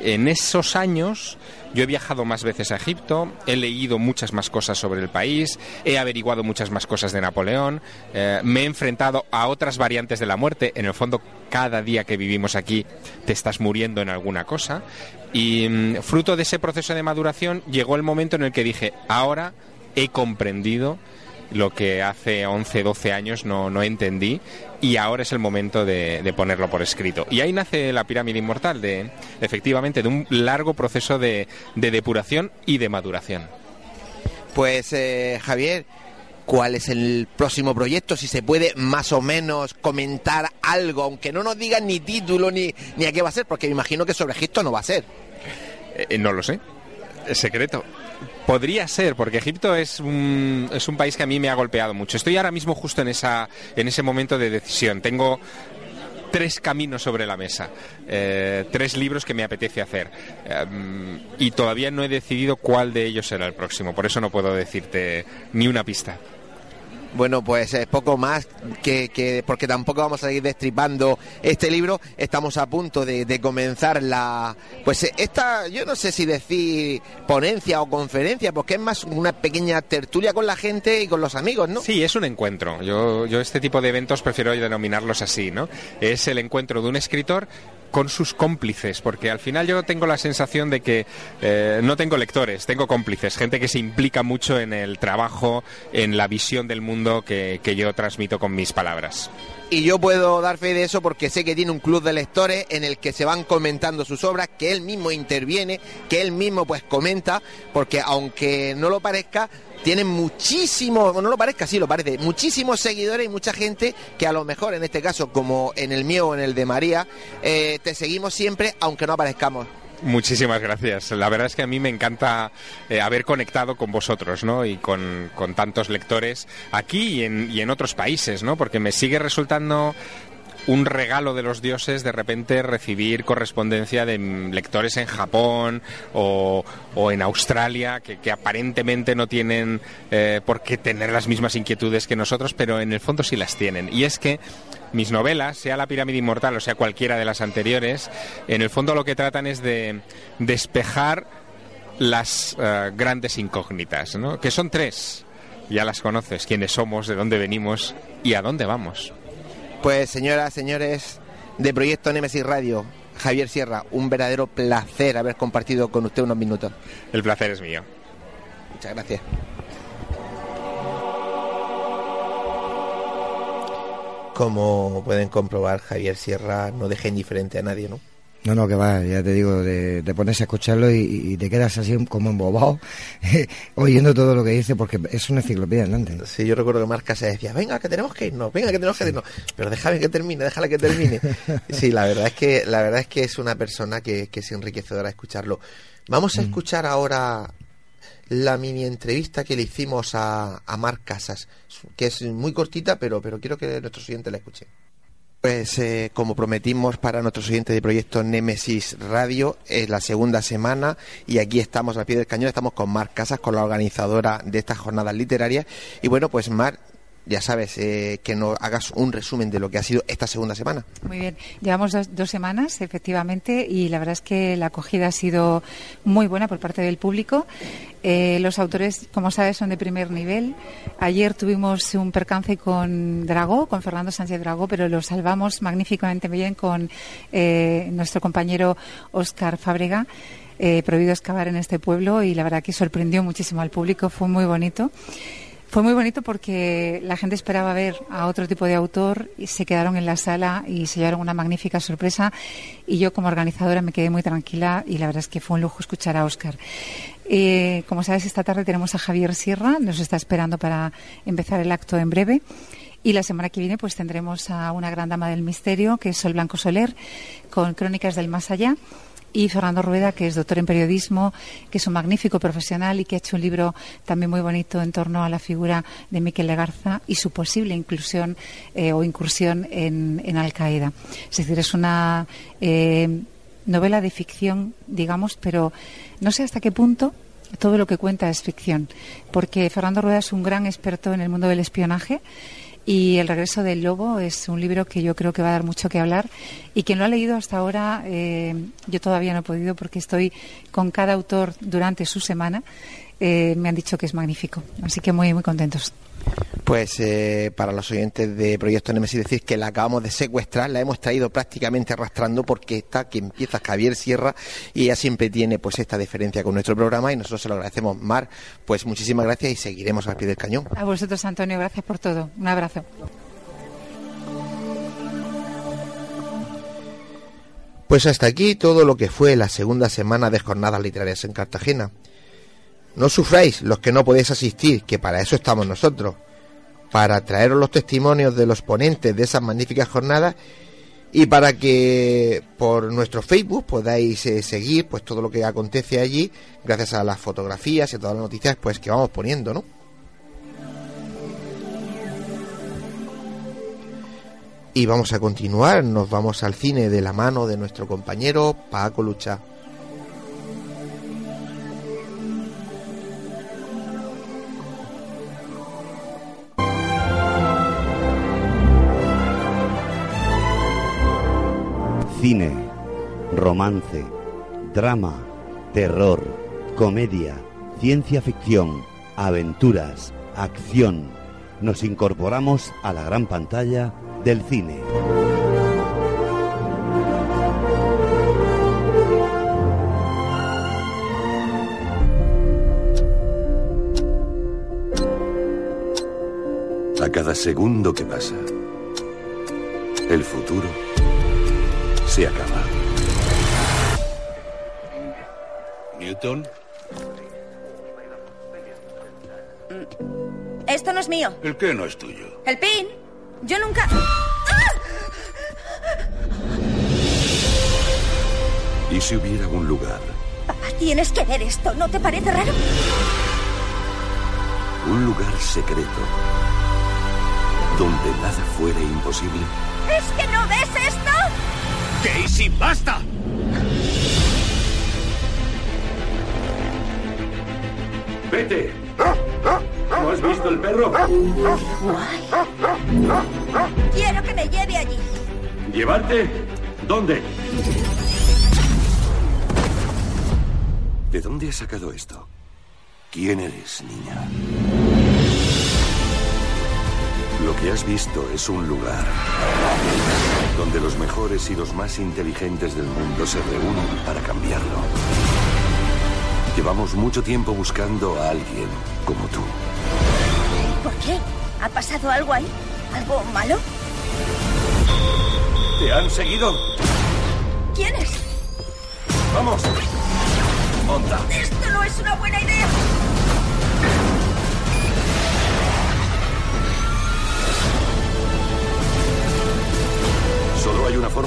En esos años yo he viajado más veces a Egipto, he leído muchas más cosas sobre el país, he averiguado muchas más cosas de Napoleón, eh, me he enfrentado a otras variantes de la muerte. En el fondo, cada día que vivimos aquí te estás muriendo en alguna cosa. Y mm, fruto de ese proceso de maduración llegó el momento en el que dije, ahora he comprendido lo que hace 11, 12 años no, no entendí y ahora es el momento de, ponerlo por escrito. Y ahí nace la pirámide inmortal, de efectivamente de un largo proceso de, depuración y de maduración. Pues eh, Javier, ¿cuál es el próximo proyecto? Si se puede más o menos comentar algo, aunque no nos digan ni título ni, ni a qué va a ser, porque me imagino que sobre Egipto no va a ser. Eh, no lo sé. Es secreto. Podría ser, porque Egipto es un, es un país que a mí me ha golpeado mucho. Estoy ahora mismo justo en, esa, en ese momento de decisión. Tengo tres caminos sobre la mesa, eh, tres libros que me apetece hacer. Em, y todavía no he decidido cuál de ellos será el próximo, por eso no puedo decirte ni una pista. Bueno, pues es poco más que, porque tampoco vamos a seguir destripando este libro. Estamos a punto de, comenzar la, pues esta, yo no sé si decir ponencia o conferencia, porque es más una pequeña tertulia con la gente y con los amigos, ¿no? Sí, es un encuentro. Yo, yo este tipo de eventos prefiero denominarlos así, ¿no? Es el encuentro de un escritor con sus cómplices, porque al final yo tengo la sensación de que eh, no tengo lectores, tengo cómplices, gente que se implica mucho en el trabajo, en la visión del mundo que, que yo transmito con mis palabras. Y yo puedo dar fe de eso porque sé que tiene un club de lectores en el que se van comentando sus obras, que él mismo interviene, que él mismo pues comenta, porque aunque no lo parezca, tienen muchísimos, no lo parezca, sí lo parece, muchísimos seguidores y mucha gente que a lo mejor en este caso, como en el mío o en el de María, eh, te seguimos siempre aunque no aparezcamos. Muchísimas gracias. La verdad es que a mí me encanta eh, haber conectado con vosotros, ¿no? Y con, con tantos lectores aquí y en, y en, otros países, ¿no? Porque me sigue resultando un regalo de los dioses de repente recibir correspondencia de lectores en Japón o, en Australia que, aparentemente no tienen eh, por qué tener las mismas inquietudes que nosotros, pero en el fondo sí las tienen. Y es que mis novelas, sea La pirámide inmortal o sea cualquiera de las anteriores, en el fondo lo que tratan es de despejar las eh, grandes incógnitas, ¿no? que son tres. Ya las conoces, quiénes somos, de dónde venimos y a dónde vamos. Pues señoras, señores de Proyecto Nemesis Radio, Javier Sierra, un verdadero placer haber compartido con usted unos minutos. El placer es mío. Muchas gracias. Como pueden comprobar, Javier Sierra no deja indiferente a nadie, ¿no? No, no, que va, ya te digo, de, de ponerse a escucharlo y, te quedas así como embobado, oyendo todo lo que dice, porque es una enciclopedia andante. Sí, yo recuerdo que Marca se decía, venga, que tenemos que irnos, venga, que tenemos que irnos, pero déjame que termine, déjale que termine. sí, la verdad es que, la verdad es que es una persona que, que es enriquecedora escucharlo. Vamos a mm. escuchar ahora la mini entrevista que le hicimos a, a Marc Casas, que es muy cortita, pero, pero quiero que nuestros oyentes la escuchen. Pues eh, como prometimos para nuestros oyentes de proyecto Nemesis Radio, es la segunda semana y aquí estamos al pie del cañón, estamos con Mar Casas, con la organizadora de estas jornadas literarias. Y bueno, pues Mar, ya sabes, eh, que nos hagas un resumen de lo que ha sido esta segunda semana. Muy bien, llevamos dos, semanas, efectivamente, y la verdad es que la acogida ha sido muy buena por parte del público. Eh, los autores, como sabes, son de primer nivel. Ayer tuvimos un percance con Dragó, con Fernando Sánchez Dragó, pero lo salvamos magníficamente bien con eh, nuestro compañero Óscar Fábrega. prohibido excavar en este pueblo y la verdad que sorprendió muchísimo al público, fue muy bonito. Fue muy bonito porque la gente esperaba ver a otro tipo de autor y se quedaron en la sala y se llevaron una magnífica sorpresa y yo como organizadora me quedé muy tranquila y la verdad es que fue un lujo escuchar a Oscar. Eh, como sabes, esta tarde tenemos a Javier Sierra, nos está esperando para empezar el acto en breve. Y la semana que viene pues tendremos a una gran dama del misterio, que es Sol Blanco Soler, con Crónicas del Más Allá y Fernando Rueda, que es doctor en periodismo, que es un magnífico profesional y que ha hecho un libro también muy bonito en torno a la figura de Miquel Legarza y su posible inclusión eh, o incursión en, Al Qaeda. Es decir, es una eh, novela de ficción, digamos, pero no sé hasta qué punto todo lo que cuenta es ficción, porque Fernando Rueda es un gran experto en el mundo del espionaje y El regreso del lobo es un libro que yo creo que va a dar mucho que hablar y quien lo ha leído hasta ahora, eh, yo todavía no he podido porque estoy con cada autor durante su semana, eh, me han dicho que es magnífico. Así que muy, muy contentos. Pues eh, para los oyentes de Proyecto Nemesis decir que la acabamos de secuestrar, la hemos traído prácticamente arrastrando porque está que empieza Javier Sierra y ella siempre tiene pues esta diferencia con nuestro programa y nosotros se lo agradecemos. Mar, pues muchísimas gracias y seguiremos al pie del cañón. A vosotros, Antonio, gracias por todo. Un abrazo. Pues hasta aquí todo lo que fue la segunda semana de jornadas literarias en Cartagena. No sufráis los que no podéis asistir, que para eso estamos nosotros, para traeros los testimonios de los ponentes de esas magníficas jornadas y para que por nuestro Facebook podáis eh, seguir pues todo lo que acontece allí gracias a las fotografías y a todas las noticias pues que vamos poniendo, ¿no? Y vamos a continuar, nos vamos al cine de la mano de nuestro compañero Paco Lucha. Cine, romance, drama, terror, comedia, ciencia ficción, aventuras, acción. Nos incorporamos a la gran pantalla del cine. A cada segundo que pasa, el futuro se acaba. Newton. Esto no es mío. ¿El qué no es tuyo? El pin. Yo nunca... ¿Y si hubiera un lugar? Papá, tienes que ver esto. ¿No te parece raro? Un lugar secreto. Donde nada fuera imposible. ¿Es que no ves esto? ¡Casey, basta! ¡Vete! ¿No has visto el perro? Quiero que me lleve allí. ¿Llevarte? ¿Dónde? ¿De dónde has sacado esto? ¿Quién eres, niña? Lo que has visto es un lugar donde los mejores y los más inteligentes del mundo se reúnen para cambiarlo. Llevamos mucho tiempo buscando a alguien como tú. ¿Por qué? ¿Ha pasado algo ahí? ¿Algo malo? ¿Te han seguido? ¿Quién es? ¡Vamos! ¡Monta! Esto no es una buena idea.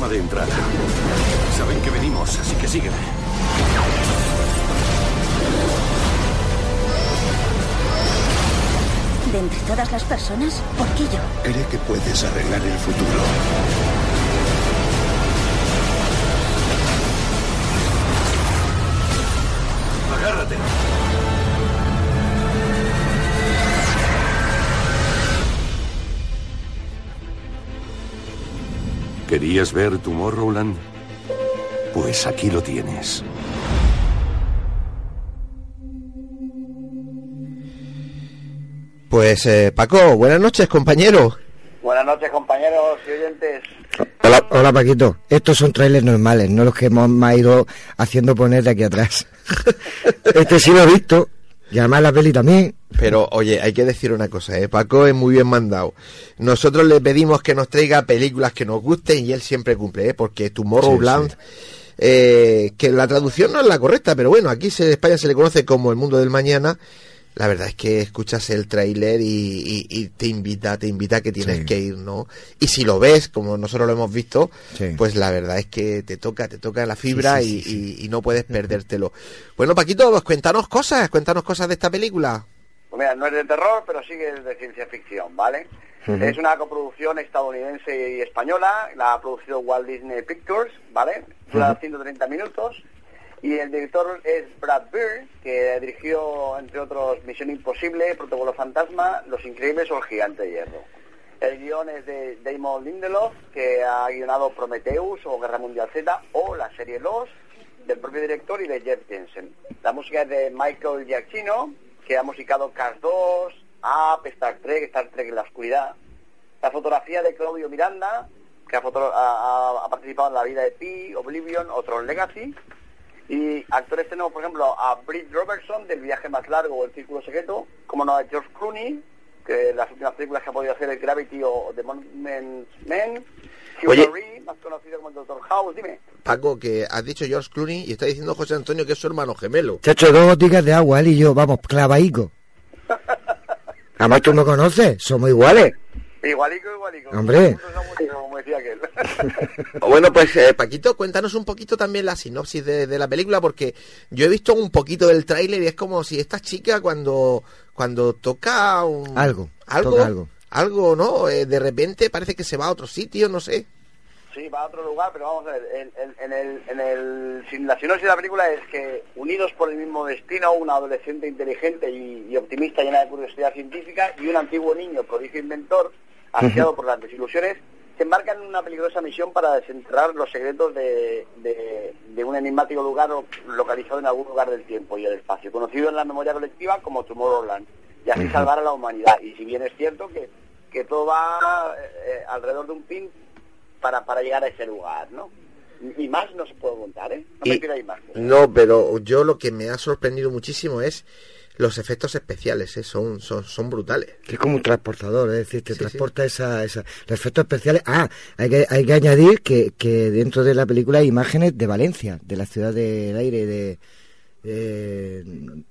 Forma de entrar. Saben que venimos, así que sígueme. De entre todas las personas, ¿por qué yo? Cree que puedes arreglar el futuro. ¿Querías ver tu Morrowland? Pues aquí lo tienes. Pues eh, Paco, buenas noches compañero. Buenas noches compañeros y oyentes. Hola, hola Paquito. Estos son trailers normales, no los que hemos me ido haciendo poner de aquí atrás. este sí lo he visto. Y además la peli también. Pero, oye, hay que decir una cosa, ¿eh? Paco es muy bien mandado. Nosotros le pedimos que nos traiga películas que nos gusten y él siempre cumple, ¿eh? Porque Tomorrowland, Sí, eh, que la traducción no es la correcta, pero bueno, aquí se- en España se le conoce como El Mundo del Mañana. La verdad es que escuchas el tráiler y, y- y te invita, te invita a que tienes Sí. que ir, ¿no? Y si lo ves, como nosotros lo hemos visto, Sí. pues la verdad es que te toca, te toca la fibra Sí, sí, y, sí, y- y no puedes perdértelo. Bueno, Paquito, pues cuéntanos cosas, cuéntanos cosas de esta película. Pues mira, no es de terror, pero sí que es de ciencia ficción, ¿vale? Es una coproducción estadounidense y española, la ha producido Walt Disney Pictures, ¿vale? Dura Ujú. 130 minutos. Y el director es Brad Bird, que dirigió, entre otros, Misión Imposible, Protocolo Fantasma, Los Increíbles o El Gigante Hierro. El guion es de Damon Lindelof, que ha guionado Prometheus o Guerra Mundial Z o la serie Los, del propio director y de Jeff Jensen. La música es de Michael Giacchino, que ha musicado Cars 2, Up, Star Trek, Star Trek en la oscuridad. La fotografía de Claudio Miranda, que ha, ha- ha- participado en La vida de Pi, Oblivion o Tron Legacy. Y actores tenemos, por ejemplo, a Britt Robertson del viaje más largo o El Círculo Secreto, como no a George Clooney, que las últimas películas que ha podido hacer es Gravity o The Monuments Men. Hugh Oye. Más conocido como el Dr. House, dime. Paco, que has dicho George Clooney y está diciendo José Antonio que es su hermano gemelo. Chacho, dos goticas de agua, él y yo, vamos, clavaico. Además, tú me conoces, somos iguales. Igualico, igualico. Hombre. Como decía aquel. Bueno, pues eh, Paquito, cuéntanos un poquito también la sinopsis de, de la película, porque yo he visto un poquito del tráiler y es como si esta chica cuando, cuando toca un- Algo, algo, toca algo. algo, ¿no? Eh, de repente parece que se va a otro sitio, no sé. Sí, va a otro lugar, pero vamos a ver, en, en- en el, en el, sin- la sinopsis de la película es que, unidos por el mismo destino, una adolescente inteligente y, y optimista llena de curiosidad científica y un antiguo niño prodigio inventor, asociado por las desilusiones, se embarcan en una peligrosa misión para desenterrar los secretos de, de- de un enigmático lugar localizado en algún lugar del tiempo y el espacio, conocido en la memoria colectiva como Tomorrowland, y así salvar a la humanidad. Y si bien es cierto que, que todo va eh, alrededor de un pin para, para llegar a ese lugar, ¿no? Y, más no se puede contar, ¿eh? No me pidáis más. No, pero yo lo que me ha sorprendido muchísimo es los efectos especiales, ¿eh? son, son, son brutales. Que es como un transportador, es decir, te Sí, transporta esa, esa... Los efectos especiales... Ah, hay que, hay que añadir que, que dentro de la película hay imágenes de Valencia, de la ciudad del aire, de... de-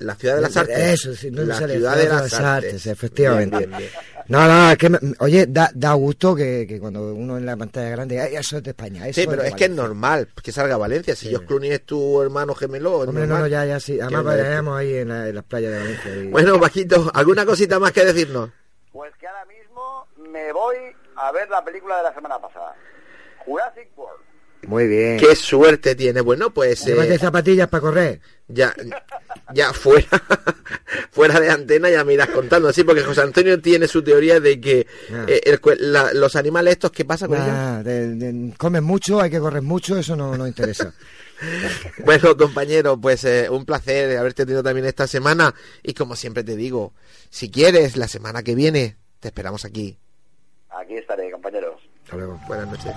La ciudad de las artes. Eso, sí, no la ciudad de las artes. efectivamente. Bien, bien, bien. No, no, es que, me- oye, da, da gusto que, que cuando uno en la pantalla grande, "Ay, eso es de España. Eso Sí, pero es que es Valencia". normal que salga Valencia. Si George Clooney es tu hermano gemelo, es Hombre, no, normal no, ya, ya, sí. Además, de veremos ahí en, la- en las playas de Valencia. y- Bueno, Paquito, ¿alguna cosita más que decirnos? Pues que ahora mismo me voy a ver la película de la semana pasada. Jurassic World. Muy bien. Qué suerte tiene. Bueno, pues eh, zapatillas para correr. ya, ya fuera, fuera de antena ya me irás contando. Sí, porque José Antonio tiene su teoría de que Ah. eh, el cue- la- los animales estos, ¿qué pasa con ellos? Comes mucho, hay que correr mucho, eso no nos interesa. Bueno, compañero, pues eh, un placer haberte tenido también esta semana. Y como siempre te digo, si quieres, la semana que viene, te esperamos aquí. Aquí estaré, compañeros. Hasta luego. Buenas noches.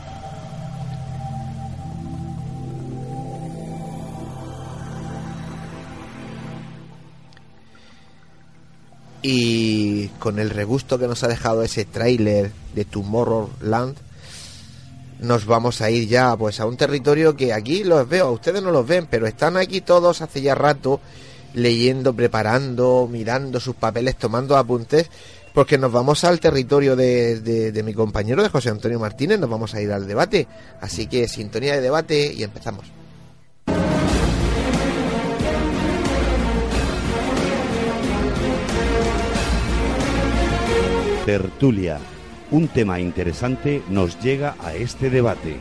Y con el regusto que nos ha dejado ese tráiler de Tomorrowland, nos vamos a ir ya pues a un territorio que aquí los veo, ustedes no los ven, pero están aquí todos hace ya rato leyendo, preparando, mirando sus papeles, tomando apuntes, porque nos vamos al territorio de, de- de mi compañero, de José Antonio Martínez, nos vamos a ir al debate. Así que sintonía de debate y empezamos. Tertulia. Un tema interesante nos llega a este debate.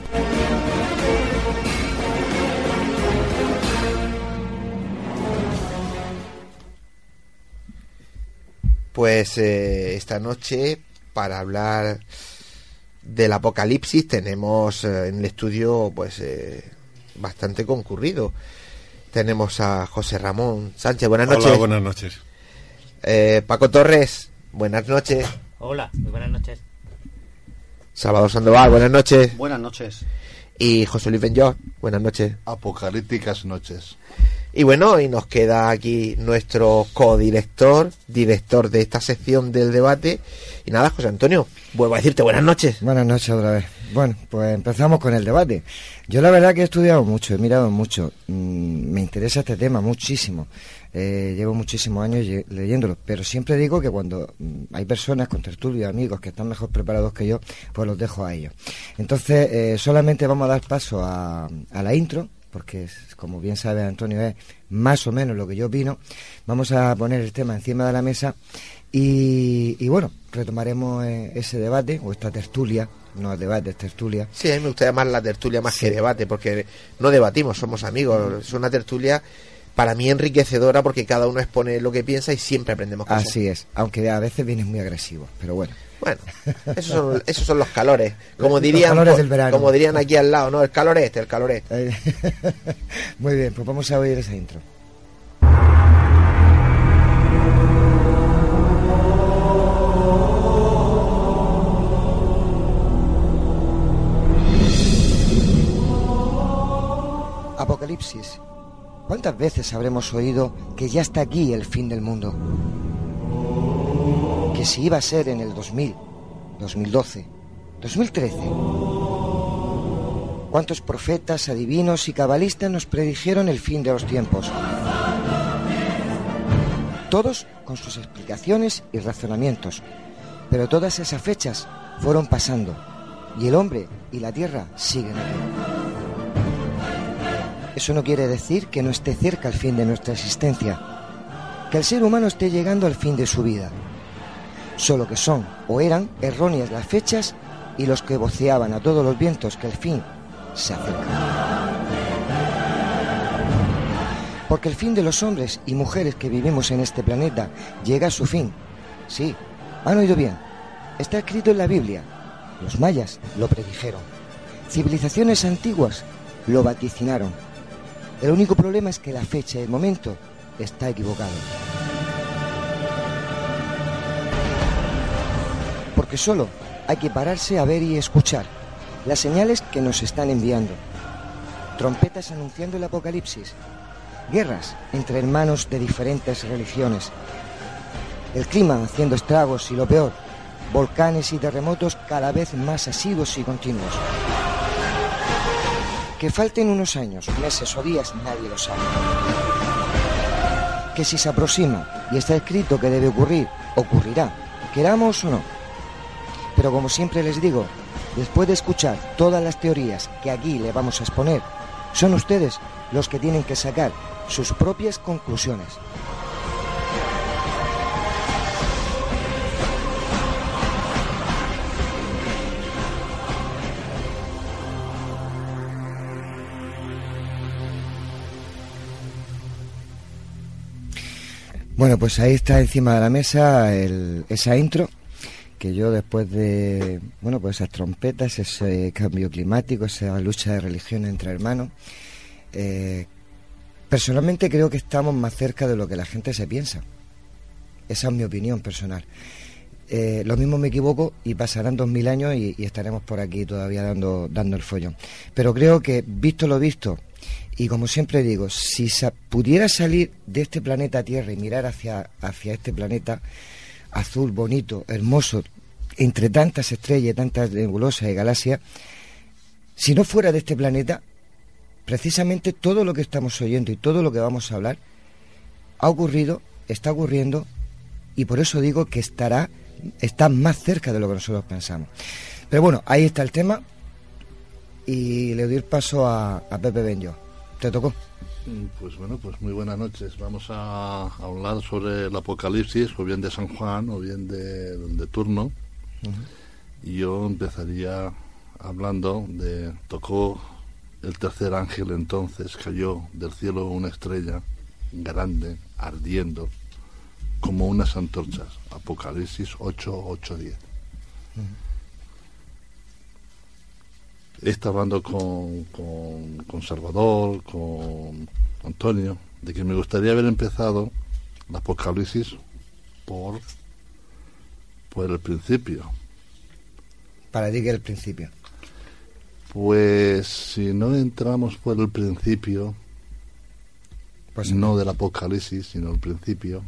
Pues eh, esta noche, para hablar del apocalipsis, tenemos eh, en el estudio pues eh, bastante concurrido. Tenemos a José Ramón Sánchez, buenas Hola, noches. buenas noches. Eh, Paco Torres, buenas noches. Hola, muy buenas noches. Salvador Sandoval, buenas noches. Buenas noches. Y José Luis Benjó, buenas noches. Apocalípticas noches. Y bueno, y nos queda aquí nuestro codirector, director de esta sección del debate. Y nada, José Antonio, vuelvo a decirte buenas noches. Buenas noches otra vez. Bueno, pues empezamos con el debate. Yo la verdad que he estudiado mucho, he mirado mucho. Mm, me interesa este tema muchísimo. Eh, llevo muchísimos años leyéndolo, pero siempre digo que cuando mm, hay personas con tertulia, amigos que están mejor preparados que yo, pues los dejo a ellos. Entonces, eh, solamente vamos a dar paso a, a la intro, porque es- como bien sabe Antonio es más o menos lo que yo opino. Vamos a poner el tema encima de la mesa y, y bueno, retomaremos eh, ese debate o esta tertulia, no debate, es tertulia. Sí, a mí me gusta llamar la tertulia más que debate, porque no debatimos, somos amigos. Es una tertulia para mí enriquecedora porque cada uno expone lo que piensa y siempre aprendemos cosas. Así es, aunque a veces vienes muy agresivo, pero bueno. Bueno, esos son, esos son los calores. Como Los dirían, calores po- del verano. como dirían aquí al lado, ¿no? El calor este, el calor este. Muy bien, pues vamos a oír esa intro. Apocalipsis. ¿Cuántas veces habremos oído que ya está aquí el fin del mundo? Que si iba a ser en el 2000, 2012, 2013. ¿Cuántos profetas, adivinos y cabalistas nos predijeron el fin de los tiempos? Todos con sus explicaciones y razonamientos. Pero todas esas fechas fueron pasando y el hombre y la tierra siguen aquí. Eso no quiere decir que no esté cerca el fin de nuestra existencia, que el ser humano esté llegando al fin de su vida. Solo que son o eran erróneas las fechas y los que voceaban a todos los vientos que el fin se acerca. Porque el fin de los hombres y mujeres que vivimos en este planeta llega a su fin. Sí, han oído bien. Está escrito en la Biblia. Los mayas lo predijeron. Civilizaciones antiguas lo vaticinaron. El único problema es que la fecha y el momento está equivocado. Porque solo hay que pararse a ver y escuchar las señales que nos están enviando. Trompetas anunciando el apocalipsis. Guerras entre hermanos de diferentes religiones. El clima haciendo estragos y lo peor, volcanes y terremotos cada vez más asiduos y continuos. Que falten unos años, meses o días, nadie lo sabe. Que si se aproxima y está escrito que debe ocurrir, ocurrirá, queramos o no. Pero como siempre les digo, después de escuchar todas las teorías que aquí le vamos a exponer, son ustedes los que tienen que sacar sus propias conclusiones. Bueno, pues ahí está encima de la mesa el- esa intro que yo después de, bueno, pues esas trompetas, ese cambio climático, esa lucha de religión entre hermanos, eh, personalmente creo que estamos más cerca de lo que la gente se piensa. Esa es mi opinión personal. Eh, lo mismo me equivoco y pasarán dos mil años y, y estaremos por aquí todavía dando, dando el follón. Pero creo que, visto lo visto, y como siempre digo, si pudiera salir de este planeta Tierra y mirar hacia, hacia este planeta azul, bonito, hermoso, entre tantas estrellas, tantas nebulosas y galaxias, si no fuera de este planeta, precisamente todo lo que estamos oyendo y todo lo que vamos a hablar ha ocurrido, está ocurriendo, y por eso digo que estará, está más cerca de lo que nosotros pensamos. Pero bueno, ahí está el tema, y le doy el paso a, a Pepe Benjo. ¿Te tocó? Mm, Pues bueno, pues muy buenas noches. Vamos a hablar sobre el Apocalipsis, o bien de San Juan, o bien de, de turno. Y yo empezaría hablando de tocó el tercer ángel entonces cayó del cielo una estrella grande ardiendo como unas antorchas. Apocalipsis 8, 8, 10. Está hablando con, con, con Salvador, con Antonio, de que me gustaría haber empezado el Apocalipsis por, por el principio. Para ti que el principio. Pues si no entramos por el principio, Pues no del Apocalipsis, sino el principio.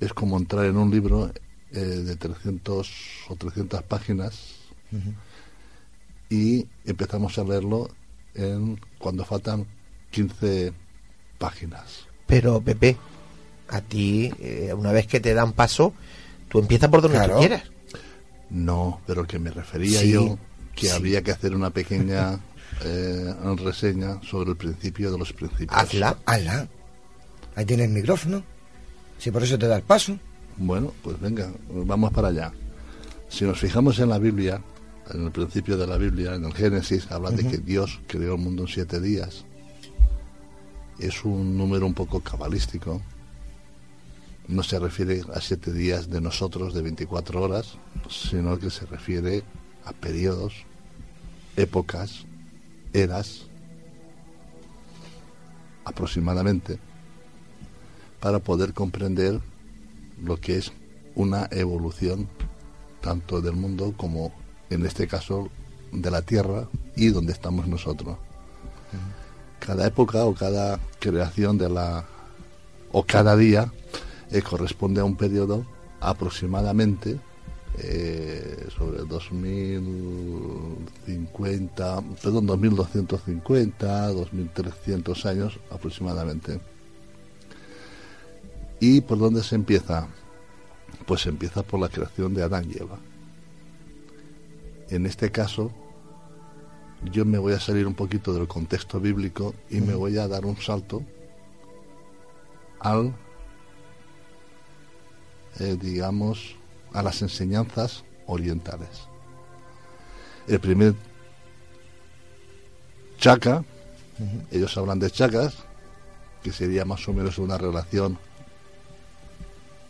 Es como entrar en un libro eh, de 300 o 300 páginas y empezamos a leerlo en cuando faltan 15 páginas. Pero, Pepe, a ti, eh, una vez que te dan paso, tú empiezas por donde Claro. tú quieras. No, pero que me refería Sí, yo que sí. habría que hacer una pequeña eh, reseña sobre el principio de los principios. Hazla, hazla. Ahí tienes el micrófono. Si por eso te da el paso. Bueno, pues venga, vamos para allá. Si nos fijamos en la Biblia, en el principio de la Biblia, en el Génesis, habla de que Dios creó el mundo en siete días. Es un número un poco cabalístico. No se refiere a siete días de nosotros de 24 horas, sino que se refiere a periodos, épocas, eras, aproximadamente, para poder comprender lo que es una evolución tanto del mundo como en este caso de la Tierra y donde estamos nosotros. Cada época o cada creación de la o cada día eh, corresponde a un periodo aproximadamente eh, sobre 2050, perdón, 2250, 2300 años aproximadamente. ¿Y por dónde se empieza? Pues se empieza por la creación de Adán y Eva. En este caso, yo me voy a salir un poquito del contexto bíblico y me voy a dar un salto al, eh, digamos, a las enseñanzas orientales. El primer chaka, ellos hablan de chakas, que sería más o menos una relación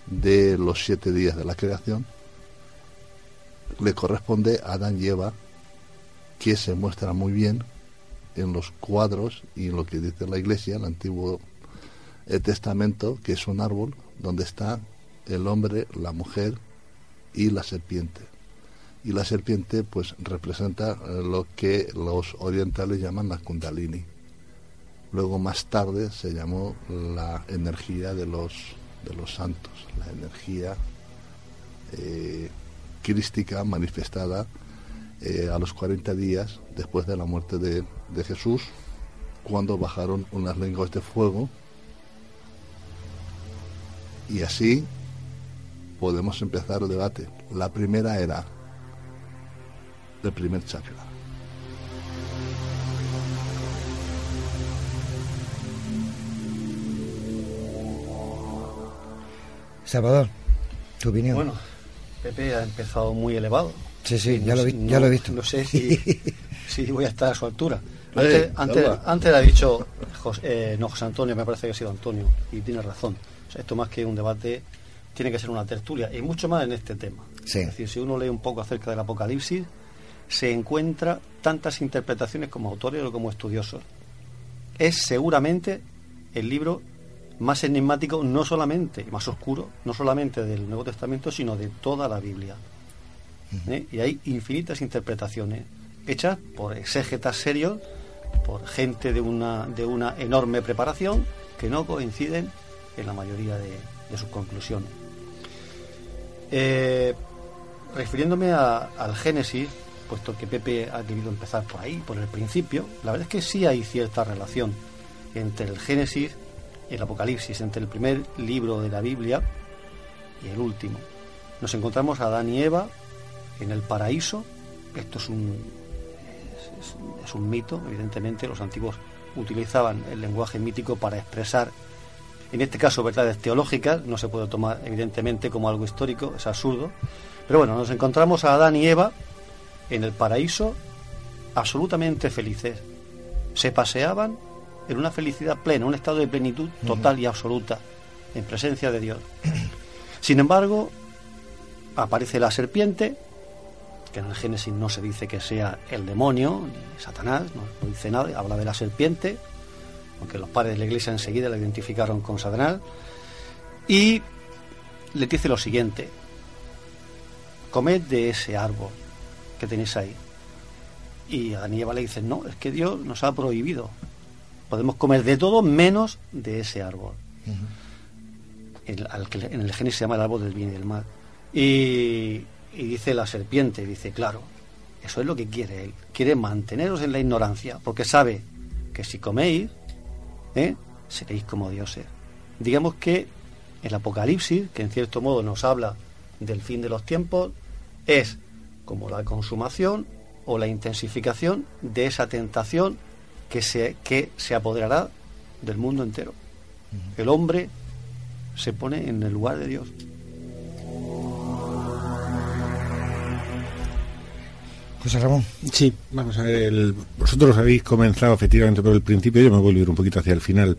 de los siete días de la creación, le corresponde a Adán y Eva, que se muestra muy bien en los cuadros y en lo que dice la Iglesia, el Antiguo eh, Testamento, que es un árbol donde está el hombre, la mujer y la serpiente. Y la serpiente pues representa eh, lo que los orientales llaman la kundalini. Luego más tarde se llamó la energía de los, de los santos, la energía eh, crística manifestada eh, a los 40 días después de la muerte de, de Jesús, cuando bajaron unas lenguas de fuego. Y así podemos empezar el debate. La primera era el primer chakra. Salvador, tu opinión. Bueno, Pepe ha empezado muy elevado. Sí, sí, ya no lo, sé- vi- ya lo he visto. No sé si, si voy a estar a su altura. Eh, Antes, antes ha dicho Jos- eh, no, José Antonio, me parece que ha sido Antonio, y tiene razón. O sea, esto más que un debate, tiene que ser una tertulia, y mucho más en este tema. Sí. Es decir, si uno lee un poco acerca del Apocalipsis, se encuentra tantas interpretaciones como autores o como estudiosos. Es seguramente el libro más enigmático, no solamente, más oscuro, no solamente del Nuevo Testamento, sino de toda la Biblia. ¿Eh? Y hay infinitas interpretaciones hechas por exégetas serios, por gente de una, de una enorme preparación, que no coinciden en la mayoría de, de sus conclusiones. Eh, refiriéndome a- al Génesis, puesto que Pepe ha querido empezar por ahí, por el principio, la verdad es que sí hay cierta relación entre el Génesis el Apocalipsis, entre el primer libro de la Biblia y el último. Nos encontramos a Adán y Eva en el paraíso. Esto es un, es, un mito, evidentemente. Los antiguos utilizaban el lenguaje mítico para expresar, en este caso, verdades teológicas. No se puede tomar, evidentemente, como algo histórico, es absurdo. Pero bueno, nos encontramos a Adán y Eva en el paraíso absolutamente felices. Se paseaban en una felicidad plena, un estado de plenitud total y absoluta, en presencia de Dios. Sin embargo, aparece la serpiente, que en el Génesis no se dice que sea el demonio, ni Satanás, no, no dice nada, habla de la serpiente, aunque los padres de la iglesia enseguida la identificaron con Satanás, y le dice lo siguiente, comed de ese árbol que tenéis ahí. Y a le dice, no, es que Dios nos ha prohibido Podemos comer de todo menos de ese árbol. El- al que en el Génesis se llama el árbol del bien y del mal. Y, y dice la serpiente, dice, claro, eso es lo que quiere él. Quiere manteneros en la ignorancia, porque sabe que si coméis, ¿eh? seréis como dioses. Digamos que el Apocalipsis, que en cierto modo nos habla del fin de los tiempos, es como la consumación o la intensificación de esa tentación que se, que se apoderará del mundo entero. El hombre se pone en el lugar de Dios. José Ramón. Sí, vamos a ver, el- vosotros habéis comenzado efectivamente por el principio, yo me voy a ir un poquito hacia el final,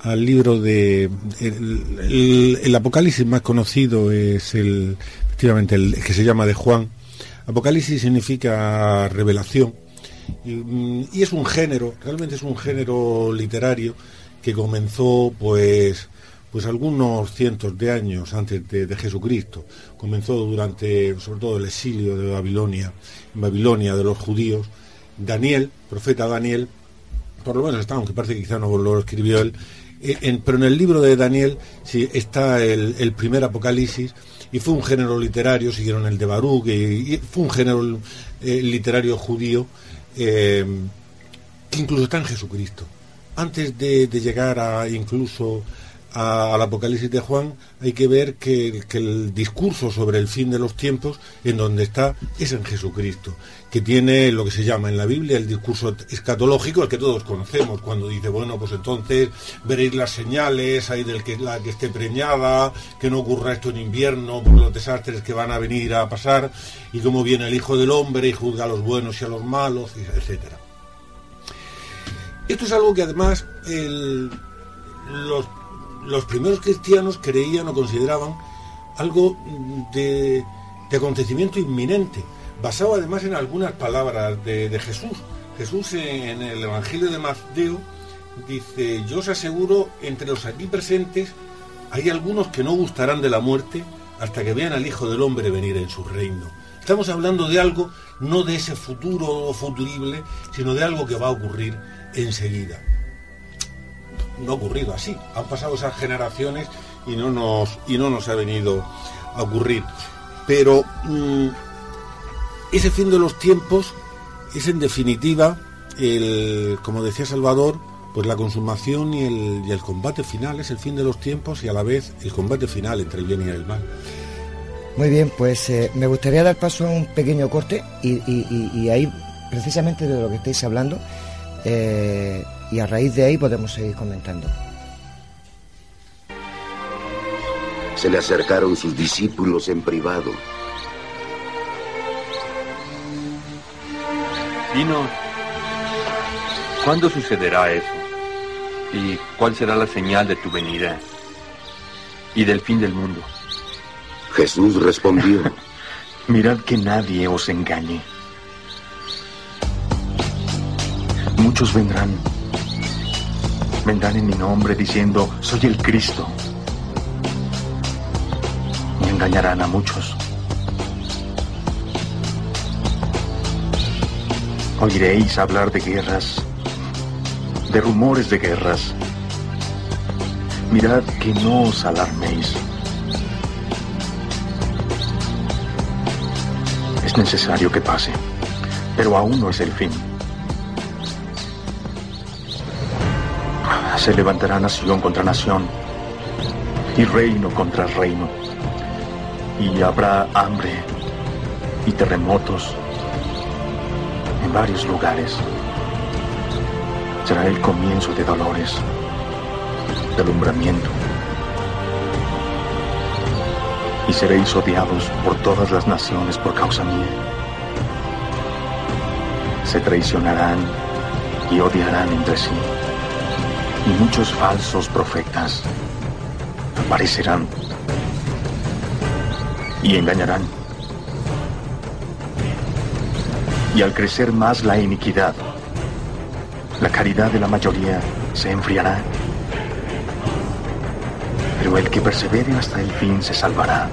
al libro de... El, el- el Apocalipsis más conocido es el, efectivamente, el que se llama de Juan. Apocalipsis significa revelación y, mm, y es un género, realmente es un género literario que comenzó pues pues algunos cientos de años antes de, Jesucristo. Comenzó durante, sobre todo, el exilio de Babilonia, en Babilonia de los judíos. Daniel, profeta Daniel, por lo menos está, aunque parece que quizá no lo escribió él, eh, pero en el libro de Daniel está el, primer Apocalipsis y fue un género literario, siguieron el de Baruch, fue un género eh, literario judío eh, que incluso está en Jesucristo. Antes de, de llegar a incluso al Apocalipsis de Juan, hay que ver que, el discurso sobre el fin de los tiempos, en donde está, es en Jesucristo, que tiene lo que se llama en la Biblia el discurso escatológico, el que todos conocemos, cuando dice, bueno, pues entonces veréis las señales, hay del que la que esté preñada, que no ocurra esto en invierno, por los desastres que van a venir a pasar, y cómo viene el Hijo del Hombre y juzga a los buenos y a los malos, etcétera. Esto es algo que además los, los primeros cristianos creían o consideraban algo de, de acontecimiento inminente, basado además en algunas palabras de, de Jesús. Jesús en el Evangelio de Mateo dice, yo os aseguro, entre los aquí presentes hay algunos que no gustarán de la muerte hasta que vean al Hijo del Hombre venir en su reino. Estamos hablando de algo, no de ese futuro futurible, sino de algo que va a ocurrir enseguida. No ha ocurrido así. Han pasado esas generaciones y no nos, y no nos ha venido a ocurrir. Pero mm, ese fin de los tiempos es en definitiva, el, como decía Salvador, pues la consumación y el, y el combate final es el fin de los tiempos y a la vez el combate final entre el bien y el mal. Muy bien, pues eh, me gustaría dar paso a un pequeño corte y, ahí, precisamente de lo que estáis hablando, eh, y a raíz de ahí podemos seguir comentando. Se le acercaron sus discípulos en privado. Dinos, ¿cuándo sucederá eso? ¿Y cuál será la señal de tu venida? Y del fin del mundo. Jesús respondió, Mirad que nadie os engañe. Muchos vendrán. Vendrán en mi nombre diciendo, soy el Cristo. Y engañarán a muchos. Oiréis hablar de guerras, de rumores de guerras. Mirad que no os alarméis. Es necesario que pase, pero aún no es el fin. Se levantará nación contra nación y reino contra reino. Y habrá hambre y terremotos en varios lugares. Será el comienzo de dolores, de alumbramiento. Y seréis odiados por todas las naciones por causa mía. Se traicionarán y odiarán entre sí. Y muchos falsos profetas aparecerán y engañarán. Y al crecer más la iniquidad, la caridad de la mayoría se enfriará. Pero el que persevere hasta el fin se salvará.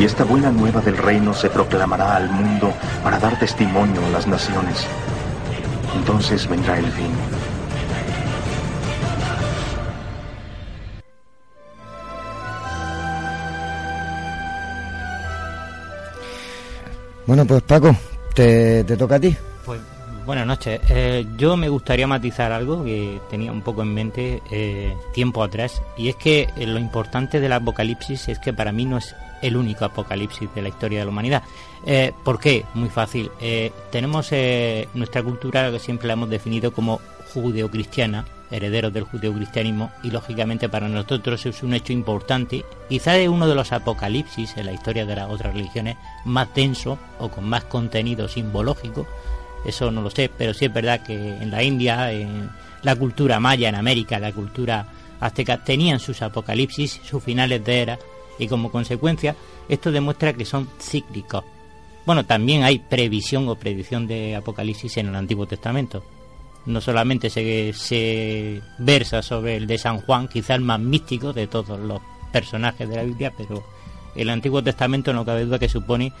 Y esta buena nueva del reino se proclamará al mundo para dar testimonio a las naciones. Entonces vendrá el fin. Bueno, pues Paco, te, toca a ti. Pues buenas noches. Eh, yo me gustaría matizar algo que tenía un poco en mente eh, tiempo atrás, y es que lo importante del apocalipsis es que para mí no es el único apocalipsis de la historia de la humanidad. ¿Por qué? Muy fácil. tenemos nuestra cultura, que siempre la hemos definido como judeocristiana, herederos del judeocristianismo, y lógicamente para nosotros es un hecho importante, quizá es uno de los apocalipsis en la historia de las otras religiones más denso o con más contenido simbológico, eso no lo sé, pero sí es verdad que en la India, en la cultura maya, en América, la cultura azteca, tenían sus apocalipsis, sus finales de era, y como consecuencia esto demuestra que son cíclicos. Bueno, también hay previsión o predicción de apocalipsis en el Antiguo Testamento no solamente se, se versa sobre el de San Juan, quizá el más místico de todos los personajes de la Biblia, pero el Antiguo Testamento no cabe duda que supone